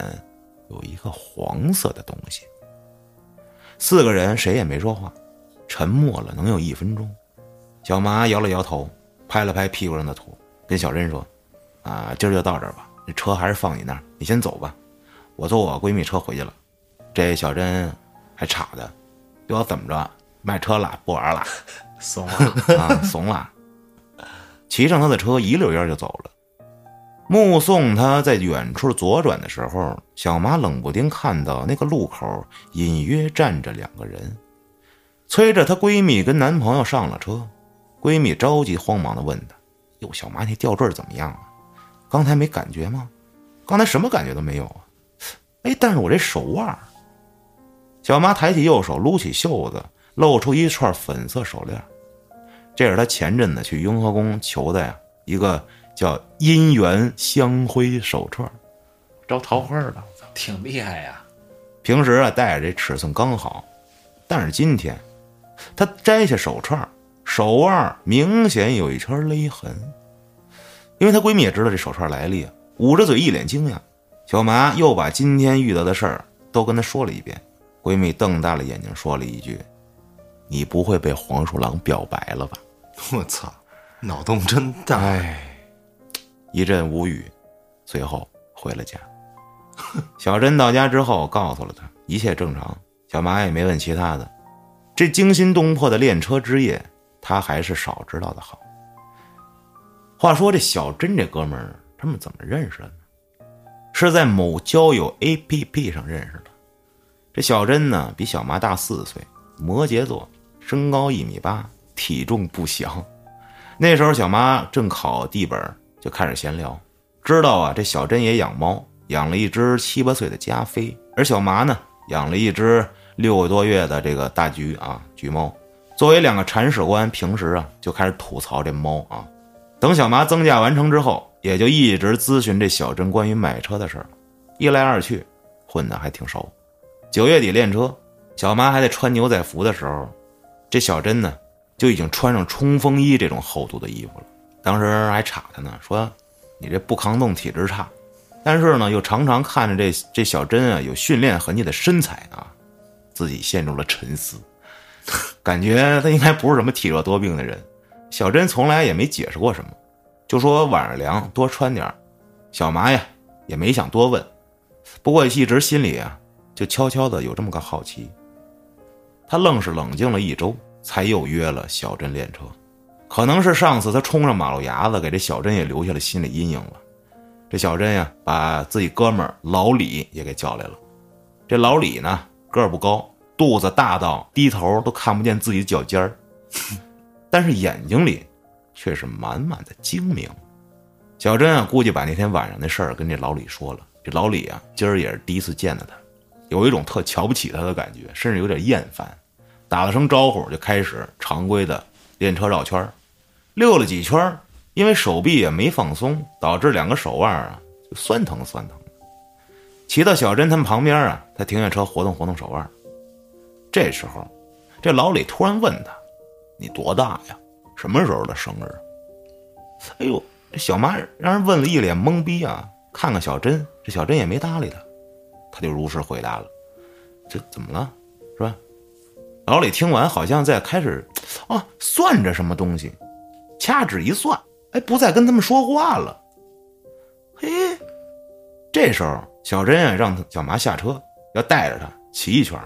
有一个黄色的东西。四个人谁也没说话，沉默了能有一分钟。小麻摇了摇头，拍了拍屁股上的土，跟小珍说：“啊，今儿就到这儿吧，这车还是放你那儿，你先走吧，我坐我闺蜜车回去了。”这小珍还吵的，要怎么着？卖车了，不玩 了，怂了啊，怂了。骑上他的车，一溜烟就走了。目送他在远处左转的时候，小马冷不丁看到那个路口隐约站着两个人，催着她闺蜜跟男朋友上了车。闺蜜着急慌忙的问她：“哟，小马那吊坠怎么样啊？刚才没感觉吗？刚才什么感觉都没有啊？哎，但是我这手腕……”小麻抬起右手，撸起袖子，露出一串粉色手链。这是她前阵子去雍和宫求的呀，一个叫“姻缘香灰手串”，招桃花的，挺厉害呀。平时啊戴着这尺寸刚好，但是今天，她摘下手串。手腕明显有一圈勒痕，因为她闺蜜也知道这手串来历，捂着嘴一脸惊讶。小麻又把今天遇到的事儿都跟她说了一遍，闺蜜瞪大了眼睛说了一句：“你不会被黄鼠狼表白了吧？”我操，脑洞真大！哎，一阵无语，随后回了家。小珍到家之后告诉了她一切正常，小麻也没问其他的。这惊心动魄的练车之夜。他还是少知道的好。话说这小珍这哥们儿，他们怎么认识的呢？是在某交友 APP 上认识的。这小珍呢，比小麻大四岁，摩羯座，身高一米八，体重不详。那时候小麻正考地本，就开始闲聊，知道啊，这小珍也养猫，养了一只七八岁的加菲，而小麻呢，养了一只六个多月的这个大橘啊，橘猫。作为两个铲屎官，平时啊就开始吐槽这猫啊。等小麻增驾完成之后，也就一直咨询这小珍关于买车的事儿。一来二去，混得还挺熟。九月底练车，小麻还在穿牛仔服的时候，这小珍呢就已经穿上冲锋衣这种厚度的衣服了。当时还插他呢，说你这不抗冻体质差，但是呢又常常看着这这小珍啊有训练痕迹的身材啊。自己陷入了沉思，感觉他应该不是什么体弱多病的人。小珍从来也没解释过什么，就说晚上凉多穿点小麻呀也没想多问，不过一直心里啊就悄悄的有这么个好奇。他愣是冷静了一周，才又约了小珍练车。可能是上次他冲上马路牙子，给这小珍也留下了心理阴影了。这小珍呀，把自己哥们老李也给叫来了。这老李呢，个儿不高，肚子大到低头都看不见自己的脚尖儿，但是眼睛里却是满满的精明。小珍啊，估计把那天晚上的事儿跟这老李说了。这老李啊，今儿也是第一次见到他，有一种特瞧不起他的感觉，甚至有点厌烦。打了声招呼，就开始常规的练车绕圈儿。溜了几圈，因为手臂也没放松，导致两个手腕啊就酸疼酸疼。骑到小珍他们旁边啊，他停下车活动活动手腕。这时候，这老李突然问他：“你多大呀？什么时候的生日？”哎呦，这小妈让人问了一脸懵逼啊！看看小珍，这小珍也没搭理他，他就如实回答了：“这怎么了？是吧？”老李听完，好像在开始啊算着什么东西。掐指一算，哎，不再跟他们说话了。嘿，这时候小珍啊，让小麻下车，要带着他骑一圈，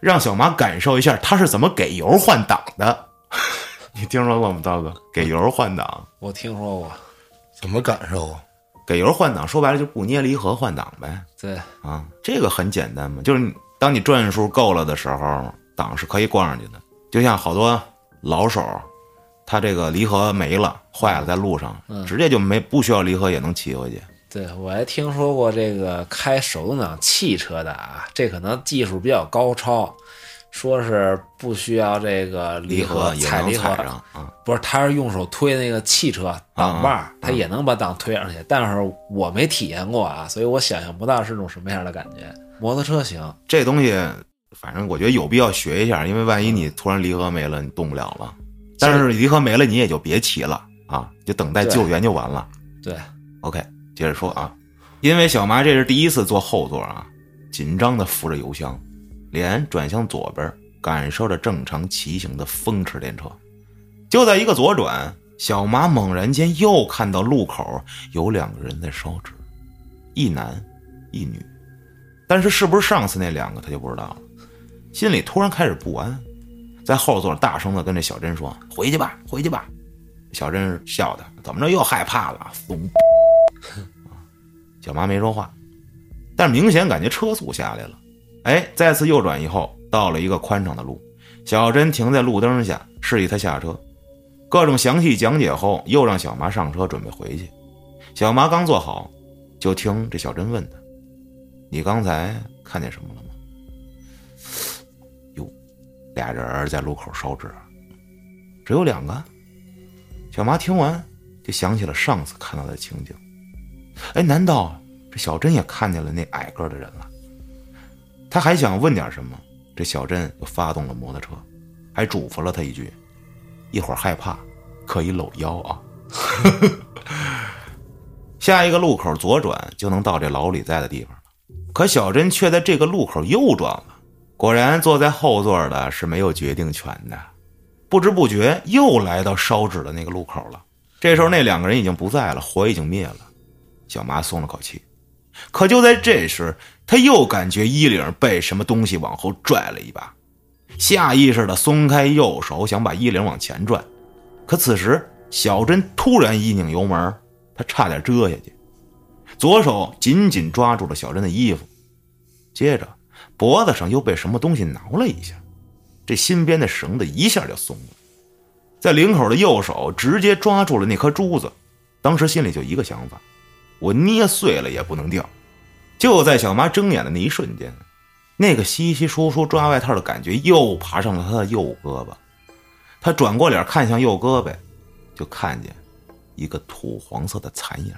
让小麻感受一下他是怎么给油换挡的。你听说过吗，刀哥？给油换挡，我听说过。怎么感受啊？给油换挡，说白了就不捏离合换挡呗。对啊，这个很简单嘛，就是当你转数够了的时候，档是可以挂上去的。就像好多老手。他这个离合没了，坏了，在路上，直接就没不需要离合也能骑回去。对，我还听说过这个开手动挡汽车的啊，这可能技术比较高超，说是不需要这个离合踩离合上啊，不是，他是用手推那个汽车挡把，他也能把档推上去。但是我没体验过啊，所以我想象不到是种什么样的感觉。摩托车行，这东西反正我觉得有必要学一下，因为万一你突然离合没了，你动不了了。但是离合没了，你也就别骑了啊，就等待救援就完了。对，OK，接着说啊，因为小麻这是第一次坐后座啊，紧张的扶着油箱，脸转向左边，感受着正常骑行的风驰电掣。就在一个左转，小麻猛然间又看到路口有两个人在烧纸，一男一女，但是是不是上次那两个他就不知道了，心里突然开始不安。在后座大声的跟这小珍说：“回去吧，回去吧。”小珍笑他：“怎么着又害怕了？”怂。小妈没说话，但明显感觉车速下来了。哎，再次右转以后，到了一个宽敞的路，小珍停在路灯下，示意他下车。各种详细讲解后，又让小麻上车准备回去。小麻刚坐好，就听这小珍问他：“你刚才看见什么了吗？”哟俩人在路口烧纸，只有两个。小麻听完，就想起了上次看到的情景。哎，难道这小珍也看见了那矮个的人了？他还想问点什么，这小珍就发动了摩托车，还嘱咐了他一句：“一会儿害怕可以搂腰啊。”下一个路口左转就能到这老李在的地方了，可小珍却在这个路口右转了。果然，坐在后座的是没有决定权的，不知不觉又来到烧纸的那个路口了。这时候，那两个人已经不在了，火已经灭了。小麻松了口气，可就在这时，他又感觉衣领被什么东西往后拽了一把，下意识的松开右手，想把衣领往前拽。可此时，小珍突然一拧油门，他差点折下去，左手紧紧抓住了小珍的衣服，接着。脖子上又被什么东西挠了一下，这新编的绳子一下就松了。在领口的右手直接抓住了那颗珠子，当时心里就一个想法：我捏碎了也不能掉。就在小妈睁眼的那一瞬间，那个稀稀疏疏抓外套的感觉又爬上了她的右胳膊。她转过脸看向右胳膊，就看见一个土黄色的残影。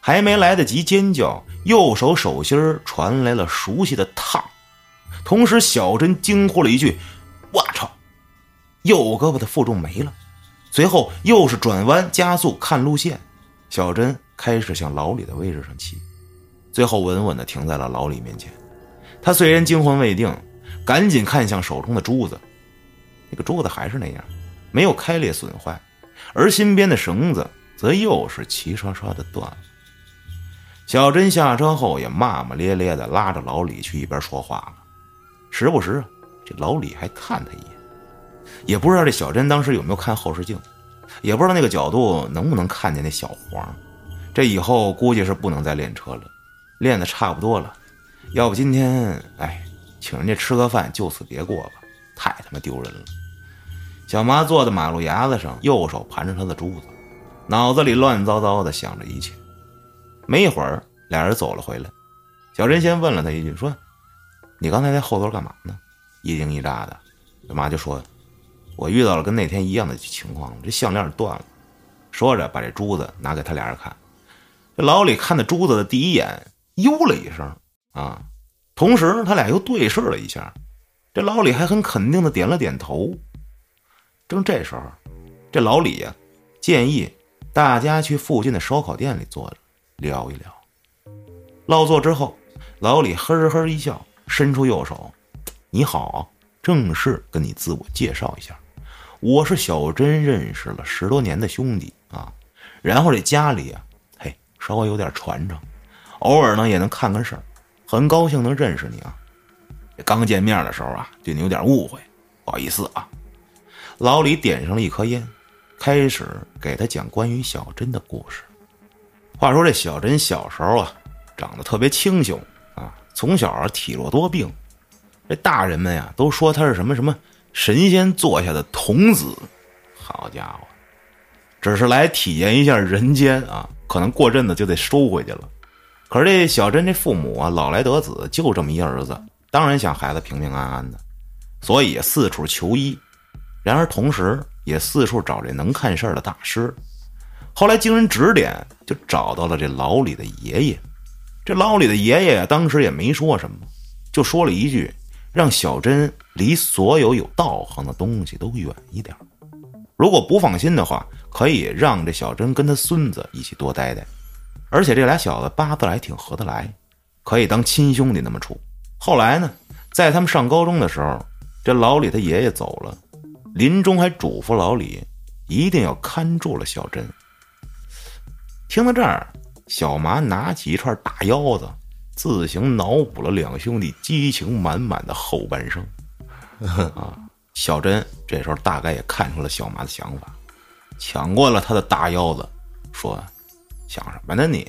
还没来得及尖叫，右手手心传来了熟悉的烫，同时小珍惊呼了一句：“我操！”右胳膊的负重没了。随后又是转弯加速看路线，小珍开始向老李的位置上骑，最后稳稳地停在了老李面前。他虽然惊魂未定，赶紧看向手中的珠子，那个珠子还是那样，没有开裂损坏，而心边的绳子则又是齐刷刷的断了。小珍下车后也骂骂咧咧的拉着老李去一边说话了，时不时这老李还看他一眼，也不知道这小珍当时有没有看后视镜，也不知道那个角度能不能看见那小黄。这以后估计是不能再练车了，练的差不多了，要不今天哎。请人家吃个饭，就此别过吧，太他妈丢人了。小麻坐在马路牙子上，右手盘着他的珠子，脑子里乱糟糟的想着一切。没一会儿，俩人走了回来。小珍先问了他一句，说：“你刚才在后头干嘛呢？一惊一乍的。”小麻就说：“我遇到了跟那天一样的情况，这项链断了。”说着，把这珠子拿给他俩人看。这老李看到珠子的第一眼，呦了一声啊。同时，他俩又对视了一下，这老李还很肯定的点了点头。正这时候，这老李呀，建议大家去附近的烧烤店里坐着聊一聊。落座之后，老李呵呵一笑，伸出右手：“你好，正式跟你自我介绍一下，我是小珍认识了十多年的兄弟啊。然后这家里啊，稍微有点传承，偶尔呢也能看看事儿。”很高兴能认识你啊！刚见面的时候啊，对你有点误会，不好意思啊。老李点上了一颗烟，开始给他讲关于小珍的故事。话说这小珍小时候啊，长得特别清秀啊，从小体弱多病。这大人们呀都说他是什么什么神仙座下的童子。好家伙，只是来体验一下人间啊，可能过阵子就得收回去了。可是这小珍这父母啊，老来得子，就这么一儿子，当然想孩子平平安安的，所以四处求医。然而同时也四处找这能看事儿的大师。后来经人指点，就找到了这老李的爷爷。这老李的爷爷当时也没说什么，就说了一句：“让小珍离所有有道行的东西都远一点。如果不放心的话，可以让这小珍跟他孙子一起多待待。”而且这俩小子八字还挺合得来，可以当亲兄弟那么处。后来呢，在他们上高中的时候，这老李他爷爷走了，临终还嘱咐老李一定要看住了小珍。听到这儿，小麻拿起一串大腰子，自行脑补了两兄弟激情满满的后半生。啊，小珍这时候大概也看出了小麻的想法，抢过了他的大腰子，说。想什么呢你？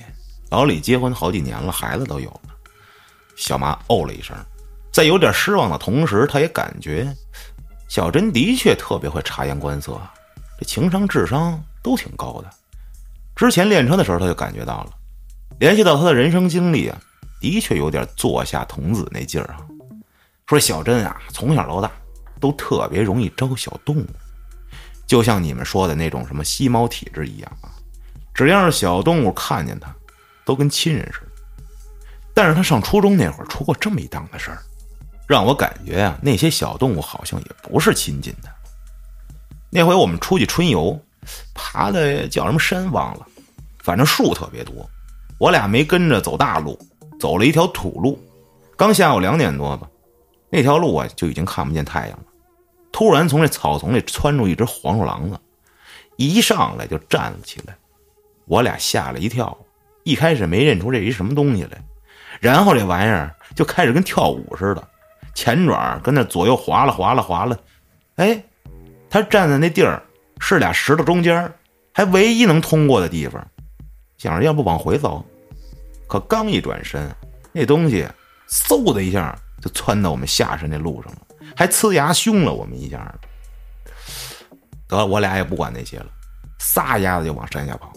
老李结婚好几年了，孩子都有了。小麻哦了一声，在有点失望的同时，他也感觉小珍的确特别会察言观色，这情商、智商都挺高的。之前练车的时候，他就感觉到了。联系到他的人生经历啊，的确有点坐下童子那劲儿啊。说小珍啊，从小到大都特别容易招小动物，就像你们说的那种什么吸猫体质一样啊。只要是小动物看见他，都跟亲人似的。但是他上初中那会儿出过这么一档子事儿，让我感觉啊，那些小动物好像也不是亲近的。那回我们出去春游，爬的叫什么山忘了，反正树特别多。我俩没跟着走大路，走了一条土路。刚下午两点多吧，那条路啊就已经看不见太阳了。突然从这草丛里窜出一只黄鼠狼子，一上来就站了起来。我俩吓了一跳，一开始没认出这是什么东西来，然后这玩意儿就开始跟跳舞似的，前爪跟那左右划拉划拉划拉，哎，他站在那地儿是俩石头中间，还唯一能通过的地方，想着要不往回走，可刚一转身，那东西嗖的一下就窜到我们下山那路上了，还呲牙凶了我们一下。得，我俩也不管那些了，撒丫子就往山下跑。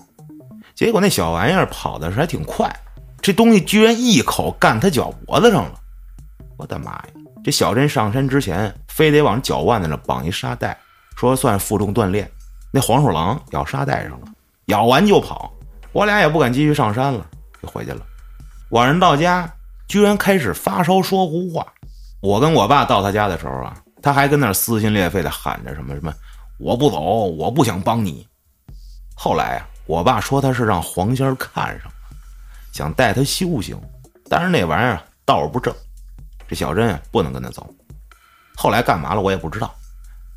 结果那小玩意儿跑的是还挺快，这东西居然一口干他脚脖子上了！我的妈呀！这小珍上山之前非得往脚腕子上绑一沙袋，说算负重锻炼。那黄鼠狼咬沙袋上了，咬完就跑。我俩也不敢继续上山了，就回去了。晚上到家，居然开始发烧说胡话。我跟我爸到他家的时候啊，他还跟那撕心裂肺的喊着什么什么：“我不走，我不想帮你。”后来啊。我爸说他是让黄仙看上了，想带他修行，但是那玩意儿道不正，这小珍啊不能跟他走。后来干嘛了我也不知道。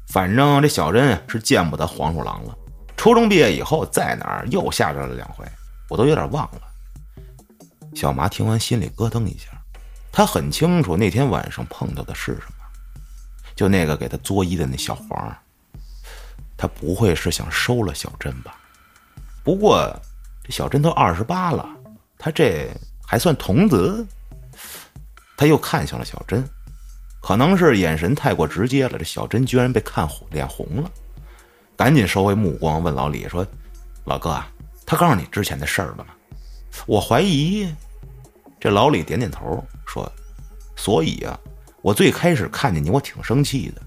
反正这小珍是见不得黄鼠狼了。初中毕业以后，在哪儿又吓着了两回，我都有点忘了。小麻听完心里咯噔一下，他很清楚那天晚上碰到的是什么，就那个给他作揖的那小黄。他不会是想收了小珍吧？不过这小珍都二十八了，他这还算童子。他又看向了小珍，可能是眼神太过直接了，这小珍居然被看脸红了，赶紧收回目光，问老李说：“老哥啊，他告诉你之前的事儿了吗？”我怀疑。这老李点点头说：“所以啊，我最开始看见你，我挺生气的。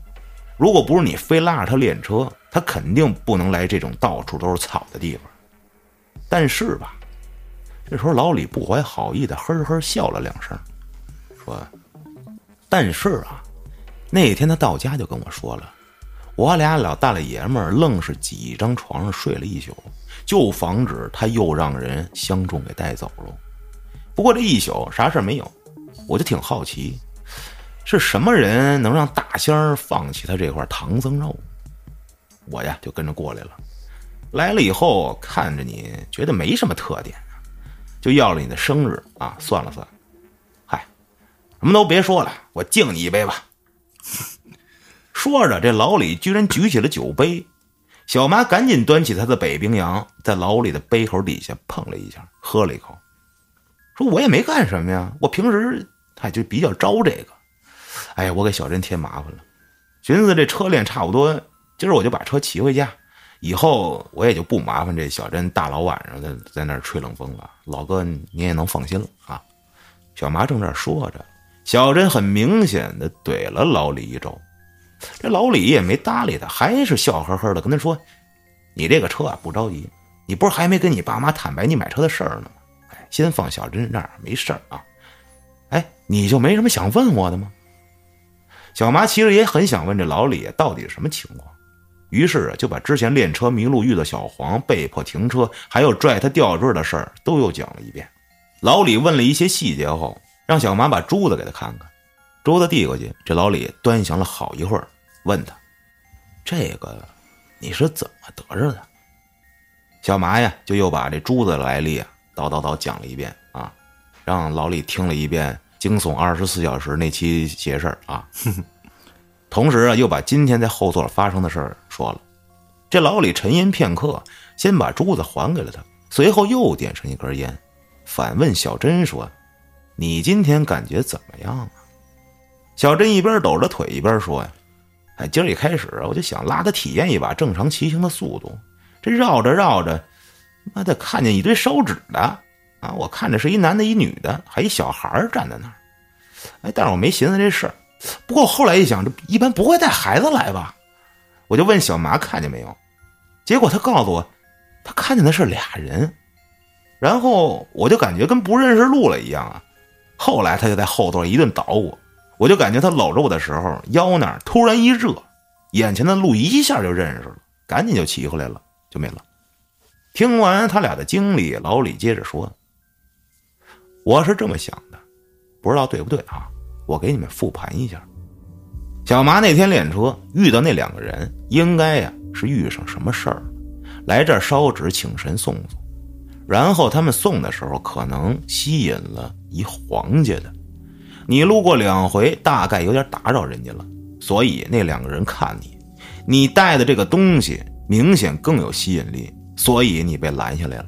如果不是你非拉着他练车，他肯定不能来这种到处都是草的地方。但是吧，这时候老李不怀好意的呵呵笑了两声。”说，但是啊，那天他到家就跟我说了，我俩老大老爷们儿愣是挤一张床上睡了一宿，就防止他又让人相中给带走了。不过这一宿啥事没有，我就挺好奇，是什么人能让大仙儿放弃他这块唐僧肉？我呀就跟着过来了，来了以后看着你觉得没什么特点，就要了你的生日啊，算了算。嗨什么都别说了，我敬你一杯吧。说着，这老李居然举起了酒杯，小妈赶紧端起他的北冰洋，在老李的杯口底下碰了一下，喝了一口，说：“我也没干什么呀，我平时他就比较招这个。哎呀，我给小珍添麻烦了，寻思这车练差不多，今儿我就把车骑回家，以后我也就不麻烦这小珍大老晚上的在那儿吹冷风了。老哥，您也能放心了啊。”小麻正这说着。小珍很明显的怼了老李一周，这老李也没搭理他，还是笑呵呵的跟他说：“你这个车啊不着急，你不是还没跟你爸妈坦白你买车的事儿呢？先放小珍这儿没事儿啊。哎，你就没什么想问我的吗？”小麻其实也很想问这老李到底什么情况，于是就把之前练车迷路遇到小黄被迫停车，还有拽他吊坠的事儿都又讲了一遍。老李问了一些细节后。让小麻把珠子给他看看，珠子递过去，这老李端详了好一会儿，问他：“这个你是怎么得着的？”小麻呀，就又把这珠子来历啊，叨叨叨讲了一遍啊，让老李听了一遍《惊悚二十四小时》那期邪事儿啊，同时啊，又把今天在后座发生的事儿说了。这老李沉吟片刻，先把珠子还给了他，随后又点上一根烟，反问小珍说。你今天感觉怎么样啊？小珍一边抖着腿一边说：“呀，哎，今儿一开始我就想拉他体验一把正常骑行的速度，这绕着绕着，妈的看见一堆烧纸的啊！我看着是一男的，一女的，还一小孩站在那儿。哎，但是我没寻思这事儿。不过后来一想，这一般不会带孩子来吧？我就问小麻看见没有，结果他告诉我，他看见的是俩人。然后我就感觉跟不认识路了一样啊。”后来他就在后座一顿捣鼓，我就感觉他搂着我的时候，腰那儿突然一热，眼前的路一下就认识了，赶紧就骑回来了，就没了。听完他俩的经历，老李接着说：“我是这么想的，不知道对不对啊？我给你们复盘一下。小麻那天练车遇到那两个人，应该呀是遇上什么事儿，来这儿烧纸请神送送。”然后他们送的时候，可能吸引了一黄家的，你路过两回，大概有点打扰人家了，所以那两个人看你，你带的这个东西明显更有吸引力，所以你被拦下来了。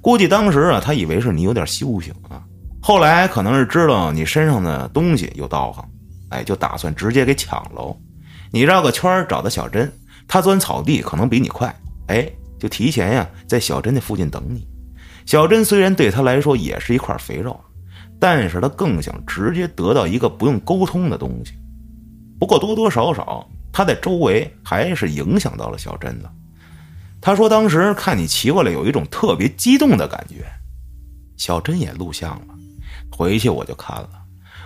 估计当时啊，他以为是你有点修行啊，后来可能是知道你身上的东西有道行，哎，就打算直接给抢喽。你绕个圈找到小珍，他钻草地可能比你快，哎，就提前呀在小珍的附近等你。小珍虽然对他来说也是一块肥肉，但是他更想直接得到一个不用沟通的东西。不过多多少少，他在周围还是影响到了小珍的。他说当时看你骑过来，有一种特别激动的感觉。小珍也录像了，回去我就看了。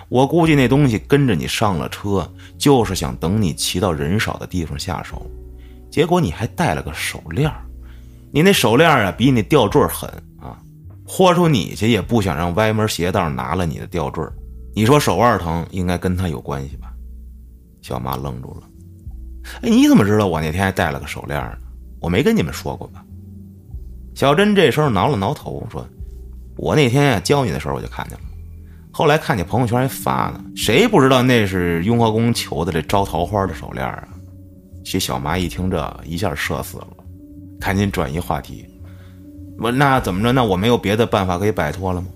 我估计那东西跟着你上了车，就是想等你骑到人少的地方下手。结果你还戴了个手链你那手链啊，比你吊坠狠啊。豁出你去也不想让歪门邪道拿了你的吊坠你说手腕疼应该跟他有关系吧？小妈愣住了。哎，你怎么知道我那天还戴了个手链呢？我没跟你们说过吧？小珍这时候挠了挠头，说：“我那天呀教你的时候我就看见了，后来看见朋友圈还发呢，谁不知道那是雍和宫求的这招桃花的手链啊？”这小麻一听这一下社死了，赶紧转移话题。我那怎么着？那我没有别的办法可以摆脱了吗？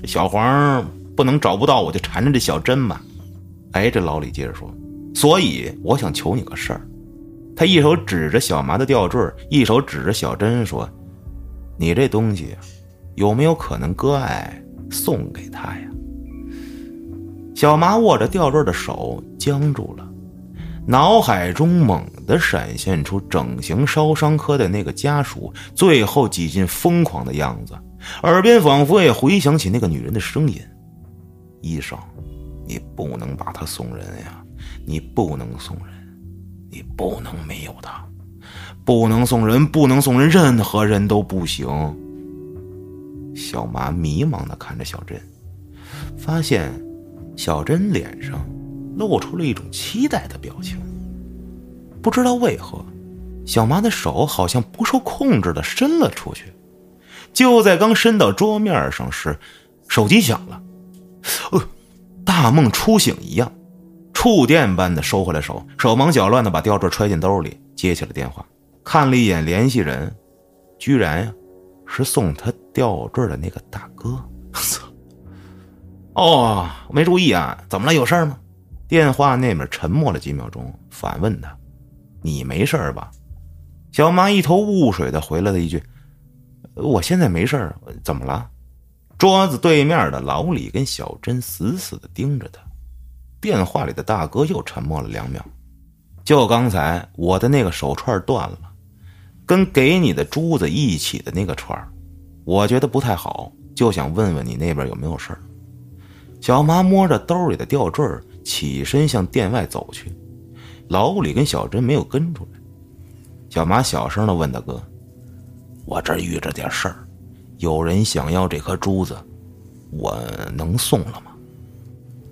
这小黄不能找不到我就缠着这小珍吧？哎，这老李接着说，所以我想求你个事儿。他一手指着小麻的吊坠，一手指着小珍说：“你这东西有没有可能割爱送给他呀？”小麻握着吊坠的手僵住了。脑海中猛地闪现出整形烧伤科的那个家属最后几近疯狂的样子，耳边仿佛也回想起那个女人的声音：“医生，你不能把她送人呀，你不能送人，你不能没有他，不能送人，不能送人，任何人都不行。”小麻迷茫的看着小珍，发现小珍脸上。露出了一种期待的表情。不知道为何，小麻的手好像不受控制的伸了出去。就在刚伸到桌面上时，手机响了。呃，大梦初醒一样，触电般的收回了手，手忙脚乱的把吊坠揣进兜里，接起了电话，看了一眼联系人，居然呀，是送他吊坠的那个大哥。操！哦，没注意啊，怎么了？有事吗？电话那边沉默了几秒钟，反问他：“你没事吧？”小马一头雾水的回了他一句：“我现在没事怎么了？”桌子对面的老李跟小珍死死的盯着他。电话里的大哥又沉默了两秒。就刚才我的那个手串断了，跟给你的珠子一起的那个串我觉得不太好，就想问问你那边有没有事小麻摸着兜里的吊坠起身向店外走去，老李跟小珍没有跟出来。小麻小声的问大哥：“我这遇着点事儿，有人想要这颗珠子，我能送了吗？”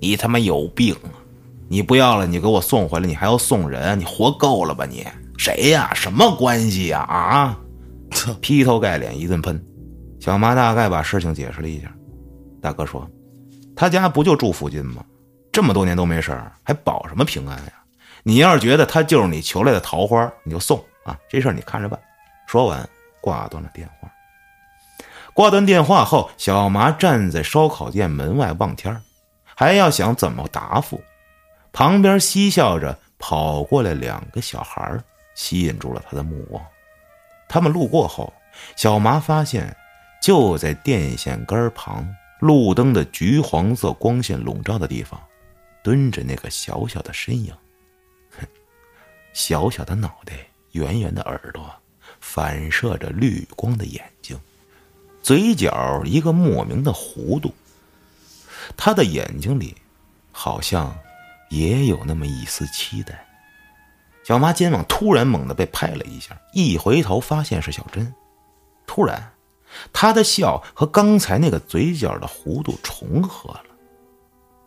你他妈有病啊！你不要了，你给我送回来，你还要送人，你活够了吧你？谁呀？什么关系呀？啊！劈头盖脸一顿喷。小麻大概把事情解释了一下。大哥说：“他家不就住附近吗？”这么多年都没事还保什么平安呀？你要是觉得他就是你求来的桃花，你就送啊！这事儿你看着办。说完，挂断了电话。挂断电话后，小麻站在烧烤店门外望天还要想怎么答复。旁边嬉笑着跑过来两个小孩吸引住了他的目光。他们路过后，小麻发现就在电线杆旁，路灯的橘黄色光线笼罩的地方。蹲着那个小小的身影，小小的脑袋，圆圆的耳朵，反射着绿光的眼睛，嘴角一个莫名的弧度。他的眼睛里，好像也有那么一丝期待。小妈肩膀突然猛地被拍了一下，一回头发现是小珍。突然，她的笑和刚才那个嘴角的弧度重合了，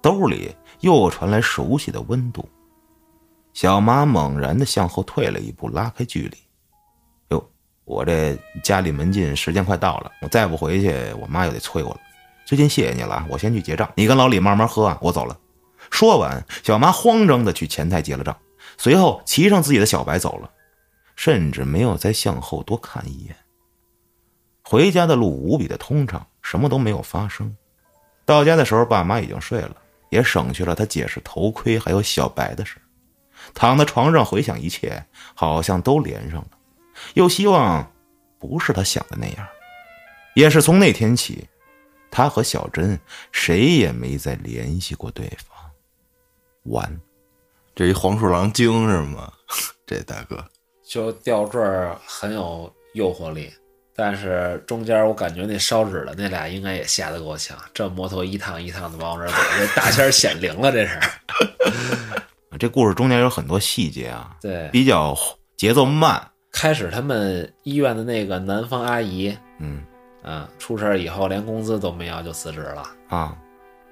兜里。又传来熟悉的温度，小妈猛然的向后退了一步，拉开距离。哟，我这家里门禁时间快到了，我再不回去，我妈又得催我了。最近谢谢你了，我先去结账，你跟老李慢慢喝啊，我走了。说完，小妈慌张的去前台结了账，随后骑上自己的小白走了，甚至没有再向后多看一眼。回家的路无比的通畅，什么都没有发生。到家的时候，爸妈已经睡了。也省去了他解释头盔还有小白的事躺在床上回想一切，好像都连上了。又希望不是他想的那样。也是从那天起，他和小珍谁也没再联系过对方。完，这一黄鼠狼精是吗？这大哥就吊坠很有诱惑力。但是中间我感觉那烧纸的那俩应该也吓得够呛，这摩托一趟一趟的往这走，这大仙显灵了，这是。这故事中间有很多细节啊，对，比较节奏慢。开始他们医院的那个南方阿姨，嗯，啊，出事以后连工资都没要就辞职了啊，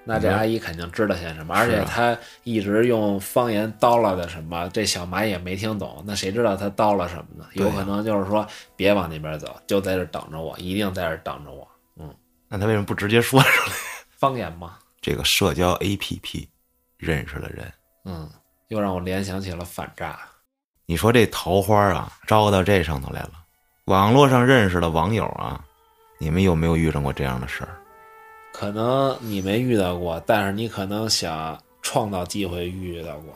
那这阿姨肯定知道些什么，而且她一直用方言叨唠的什么，这小马也没听懂。那谁知道她叨唠什么呢？有可能就是说，别往那边走，就在这等着我，一定在这等着我。嗯，那她为什么不直接说出来？方言吗，这个社交 APP 认识了人，嗯，又让我联想起了反诈。你说这桃花啊，招到这上头来了。网络上认识的网友啊，你们有没有遇上过这样的事儿？可能你没遇到过，但是你可能想创造机会遇到过。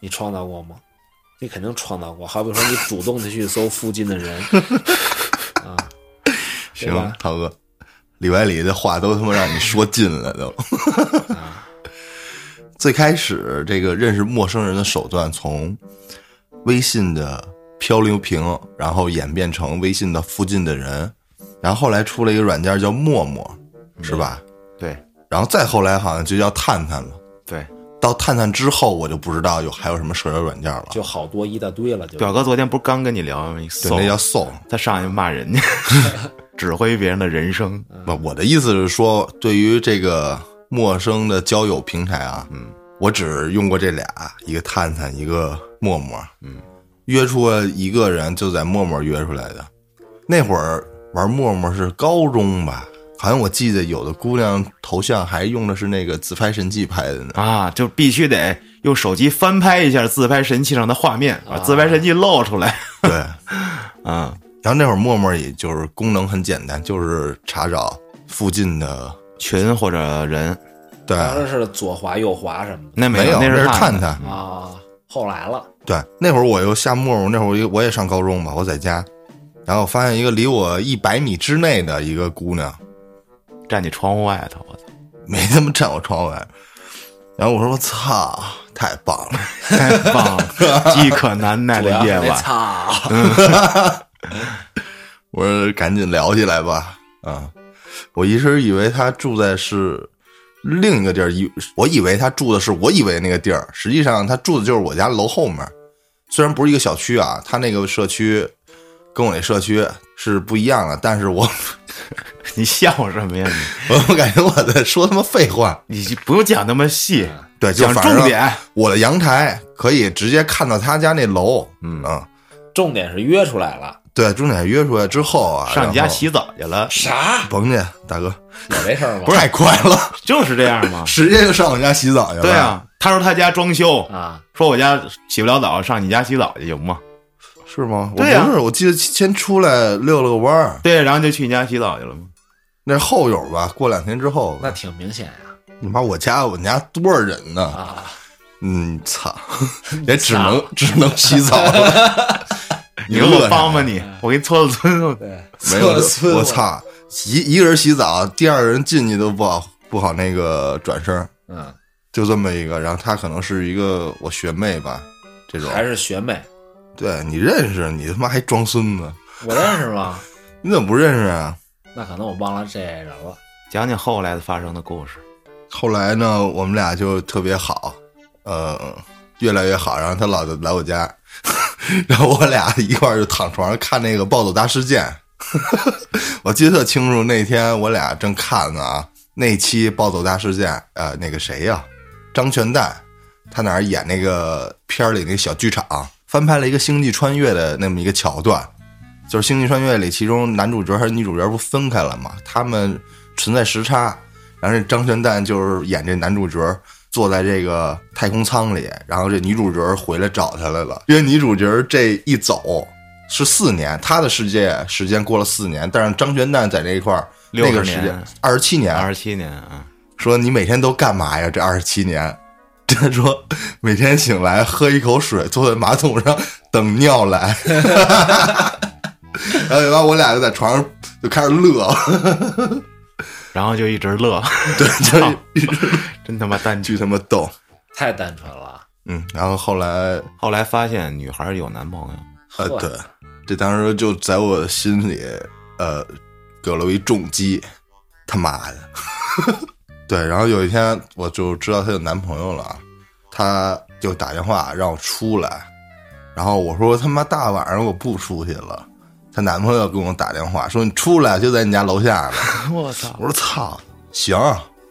你创造过吗？你肯定创造过。好比说，你主动的去搜附近的人，啊，对行吧，涛哥，里外里的话都他妈让你说尽了都。啊，最开始这个认识陌生人的手段，从微信的漂流瓶，然后演变成微信的附近的人，然后后来出了一个软件叫陌陌，是吧？对然后再后来好像就叫探探了。对，到探探之后，我就不知道有还有什么社交软件了。就好多一大堆了，就表哥昨天不是刚跟你聊吗？对，那叫 Soul。他上去骂人家，指挥别人的人生。不，我的意思是说，对于这个陌生的交友平台啊，嗯，我只用过这俩，一个探探，一个陌陌，嗯，约出了一个人就在陌陌约出来的。那会儿玩陌陌是高中吧，好像我记得有的姑娘头像还用的是那个自拍神器拍的呢。啊，就必须得用手机翻拍一下自拍神器上的画面，把自拍神器露出来。对，啊，然后那会儿陌陌也就是功能很简单，就是查找附近的，群或者人，对，当时是左滑右滑什么的。那，没有，那是探探。啊。后来了，对，那会儿我又下陌陌，那会儿我也我也上高中吧，我在家，然后我发现一个离我一百米之内的一个姑娘，站你窗户外头，我操！没他妈站我窗外，然后我说我操，太棒了，太棒了，饥渴难耐的夜晚，操，我说赶紧聊起来吧，啊，我一直以为她住在是另一个地儿，以我以为她住的是我以为那个地儿，实际上她住的就是我家楼后面，虽然不是一个小区啊，她那个社区跟我那社区是不一样的，但是我 你笑什么呀你？我感觉我在说他妈废话。你就不用讲那么细，对，就讲反正重点。我的阳台可以直接看到他家那楼，嗯啊，重点是约出来了。对，重点约出来之后啊，上你家然后洗澡去了，啥？甭去，大哥，有这事儿吗？不是太快了，就是这样吗？直接就上我家洗澡去了。对，啊，他说他家装修，啊，说我家洗不了澡，上你家洗澡去行吗？是吗？对呀我不是，我记得先出来溜了个弯儿，对，然后就去你家洗澡去了吗？那是后友吧？过两天之后，那挺明显呀。你妈我家我们家多少人呢？啊，嗯，操，也只能只能洗澡了。你给我帮帮你，我给你搓搓村。对，没有村我，操，一一个人洗澡，第二个人进去都不好不好那个转身。嗯，就这么一个，然后她可能是一个我学妹吧，这种。还是学妹，对你认识，你他妈还装孙子，我认识吗？你怎么不认识啊？那可能我忘了这人了。讲讲后来的发生的故事。后来呢，我们俩就特别好，呃，越来越好。然后他老来我家，然后我俩一块儿就躺床上看那个《暴走大事件》，我记得特清楚。那天我俩正看呢啊，那期《暴走大事件》，呃，那个谁呀、张全蛋，他哪儿演那个片儿里那个小剧场，翻拍了一个《星际穿越》的那么一个桥段，就是《星际穿越》里，其中男主角和女主角不分开了嘛，他们存在时差，然后这张全蛋就是演这男主角。坐在这个太空舱里，然后这女主角回来找他来了。因为女主角这一走是四年，她的世界时间过了四年，但是张全蛋在那一块儿那个时间年二十七年，二十七年啊，说你每天都干嘛呀？这二十七年，他说每天醒来喝一口水，坐在马桶上等尿来。然后完，我俩就在床上就开始乐，然后就一直乐，对，就一直真他妈单巨纯。他妈逗。太单纯了。嗯，然后后来，后来发现女孩有男朋友，呃，对，这当时就在我心里，呃，给了我一重击，他妈的。对，然后有一天我就知道她有男朋友了，她就打电话让我出来，然后我说他妈大晚上我不出去了，她男朋友给我打电话说你出来就在你家楼下呢，我操！我说操，行，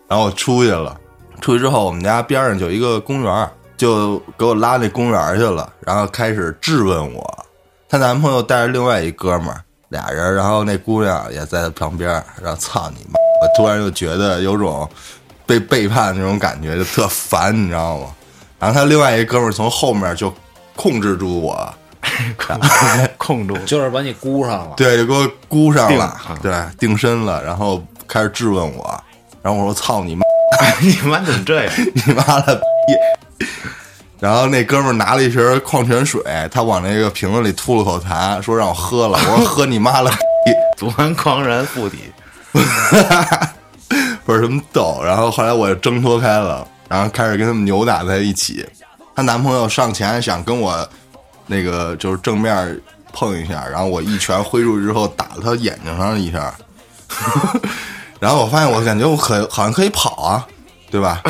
然后我出去了，出去之后我们家边上就有一个公园，就给我拉那公园去了，然后开始质问我。她男朋友带着另外一哥们儿，俩人，然后那姑娘也在旁边，然后操你妈！我突然就觉得有种被背叛那种感觉，就特烦，你知道吗？然后他另外一哥们儿从后面就控制住我，控住，就是把你箍上了。对，就给我箍上了啊，对，定身了，然后开始质问我，然后我说操你妈！你妈怎么这样？你妈了逼！然后那哥们儿拿了一瓶矿泉水，他往那个瓶子里吐了口痰，说让我喝了。我说喝你妈了逼！祖安狂然附体，不是什么逗。然后后来我就挣脱开了，然后开始跟他们扭打在一起。她男朋友上前想跟我那个就是正面碰一下，然后我一拳挥出去之后打了他眼睛上一下。然后我发现我感觉我可好像可以跑啊，对吧？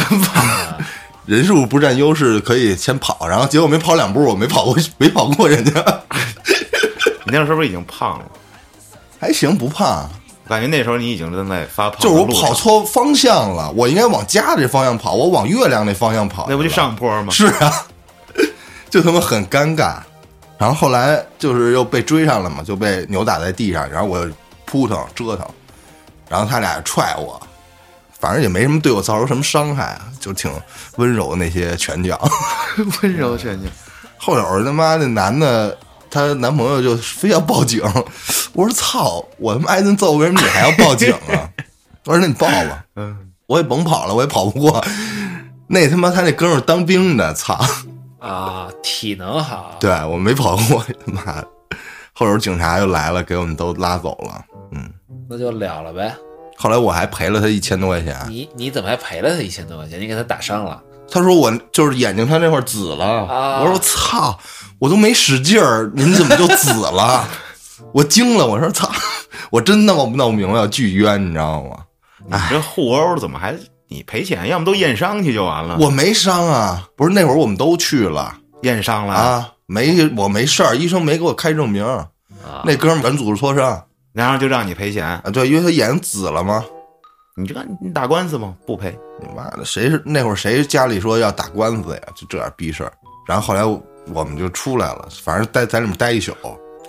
人数不占优势，可以先跑。然后结果没跑两步，我没跑过，没跑过人家，你那时候是不是已经胖了？还行，不胖。我感觉那时候你已经正在发胖就是我跑，错方向了，我应该往家这方向跑，我往月亮那方向跑。那不就上坡吗？是啊，就他妈很尴尬。然后后来就是又被追上了嘛，就被扭打在地上，然后我就扑腾折腾，然后他俩踹我，反正也没什么对我造成什么伤害啊，就挺温柔的那些拳脚。温柔拳脚。后有他妈那男的，她男朋友就非要报警，我说操，我他妈挨顿揍，为什么你还要报警啊？我说那你报吧，嗯，我也甭跑了，我也跑不过。那他妈他那哥们儿当兵的，操！啊，体能好。对我没跑过，他妈的。后头警察又来了，给我们都拉走了。嗯，那就了了呗。后来我还赔了他一千多块钱。你你怎么还赔了他一千多块钱？你给他打伤了？他说我就是眼睛他那块儿紫了。啊我说操，我都没使劲儿，您怎么就紫了？我惊了，我说操，我真闹不闹明白，巨冤，你知道吗？你这互殴怎么还你赔钱？要么都验伤去就完了。我没伤啊，不是那会儿我们都去了验伤了，啊，没我没事儿，医生没给我开证明。啊，那哥们儿软组织挫伤然后就让你赔钱。啊，对，因为他眼睛紫了嘛。你这你打官司吗？不赔。你妈的，谁是那会儿谁家里说要打官司呀？就这点逼事儿。然后后来我我们就出来了，反正待在里面待一宿。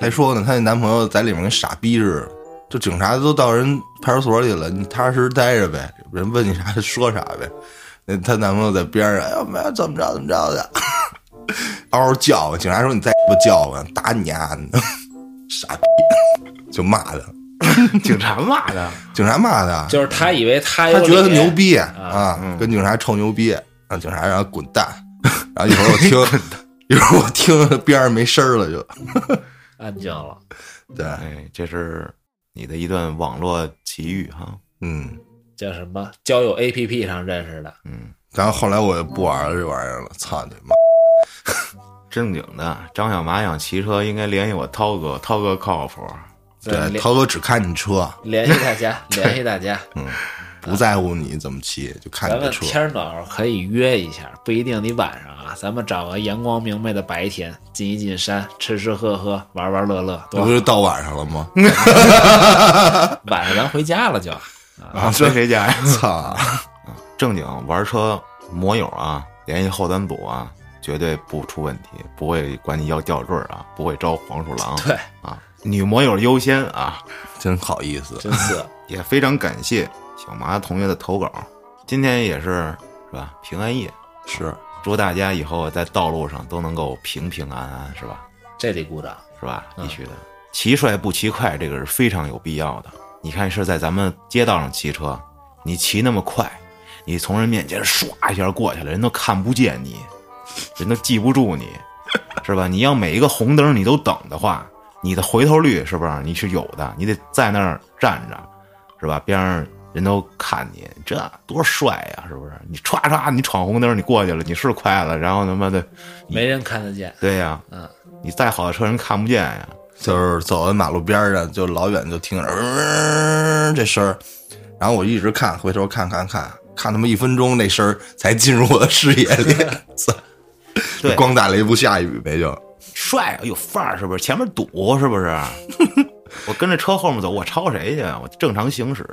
还说呢，她那男朋友在里面跟傻逼似的，就警察都到人派出所里了，你踏踏实实待着呗，人问你啥就说啥呗。那她男朋友在边上，哎呀妈，怎么着怎么着的，嗷嗷叫唤。警察说你再不叫唤，打你丫的，傻逼，就骂他。警察骂他，警察骂他，就是他以为他他觉得他牛逼啊，跟警察臭牛逼，让警察让他滚蛋。然后一会儿我听，一会儿我听着边上没声儿了，就 安静了。对，哎，这是你的一段网络奇遇哈。嗯。叫什么？交友 A P P 上认识的。嗯，然后后来我也不玩了这玩意儿了，操你妈！正经的，张小马想骑车，应该联系我涛哥，涛哥靠谱。对，涛哥只看你车，联系大家，联系大家。不在乎你怎么骑，就看你的车。天儿暖和可以约一下，不一定你晚上啊。咱们找个阳光明媚的白天，进一进山，吃吃喝喝，玩玩乐乐，不是到晚上了吗？晚上咱回家了就。啊，回谁家呀？操！正经玩车摩友啊，联系后端组啊，绝对不出问题，不会管你要吊坠啊，不会招黄鼠狼。对，啊，女摩友优先啊，真好意思。真是也非常感谢小麻同学的投稿。今天也是是吧？平安夜，是，祝大家以后在道路上都能够平平安安，是吧？这得鼓掌。是吧？必须的。骑帅不骑快，这个是非常有必要的。你看，是在咱们街道上骑车，你骑那么快，你从人面前唰一下过去了，人都看不见你，人都记不住你，是吧？你要每一个红灯你都等的话，你的回头率是不是你是有的？你得在那儿站着，是吧？边上人都看你，这多帅呀、是不是？你歘歘，你闯红灯，你过去了，你是快了，然后他妈的，没人看得见。对呀、嗯，你再好的车人看不见呀。就是走在马路边上，就老远就听着、呃、这声儿，然后我一直看，回头看看看看他妈一分钟，那声儿才进入我的视野里。操对光打雷不下雨呗，就帅有范儿，是不是？前面堵是不是？我跟着车后面走，我超谁去？我正常行驶，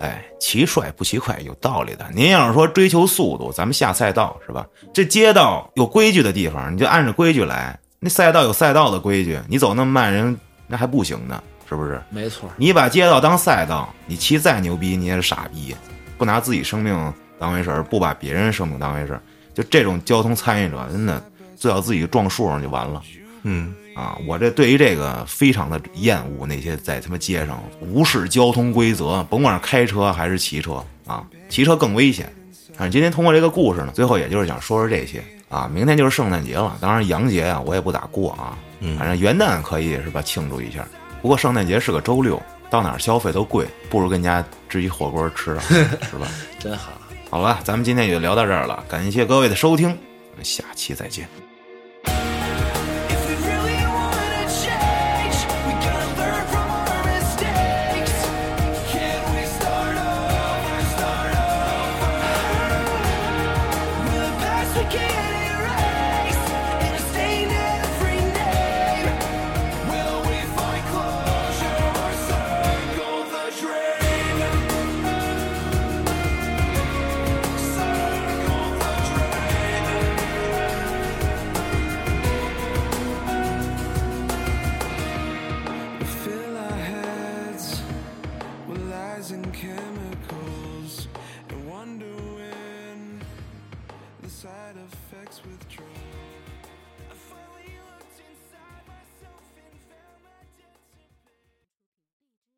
哎，骑帅不骑快，有道理的。您要是说追求速度，咱们下赛道是吧？这街道有规矩的地方，你就按着规矩来。那赛道有赛道的规矩，你走那么慢，人那还不行呢，是不是？没错，你把街道当赛道，你骑再牛逼，你也是傻逼。不拿自己生命当回事儿，不把别人生命当回事儿，就这种交通参与者，真的最好自己撞树上就完了。嗯，啊，我这对于这个非常的厌恶，那些在他妈街上无视交通规则，甭管是开车还是骑车啊，骑车更危险。反正今天通过这个故事呢，最后也就是想说说这些啊。明天就是圣诞节了，当然洋节啊我也不咋过啊，反正元旦可以是吧庆祝一下。不过圣诞节是个周六，到哪儿消费都贵，不如跟家支一火锅吃啊，是吧？真好。好了，咱们今天也就聊到这儿了，感谢各位的收听，我们下期再见。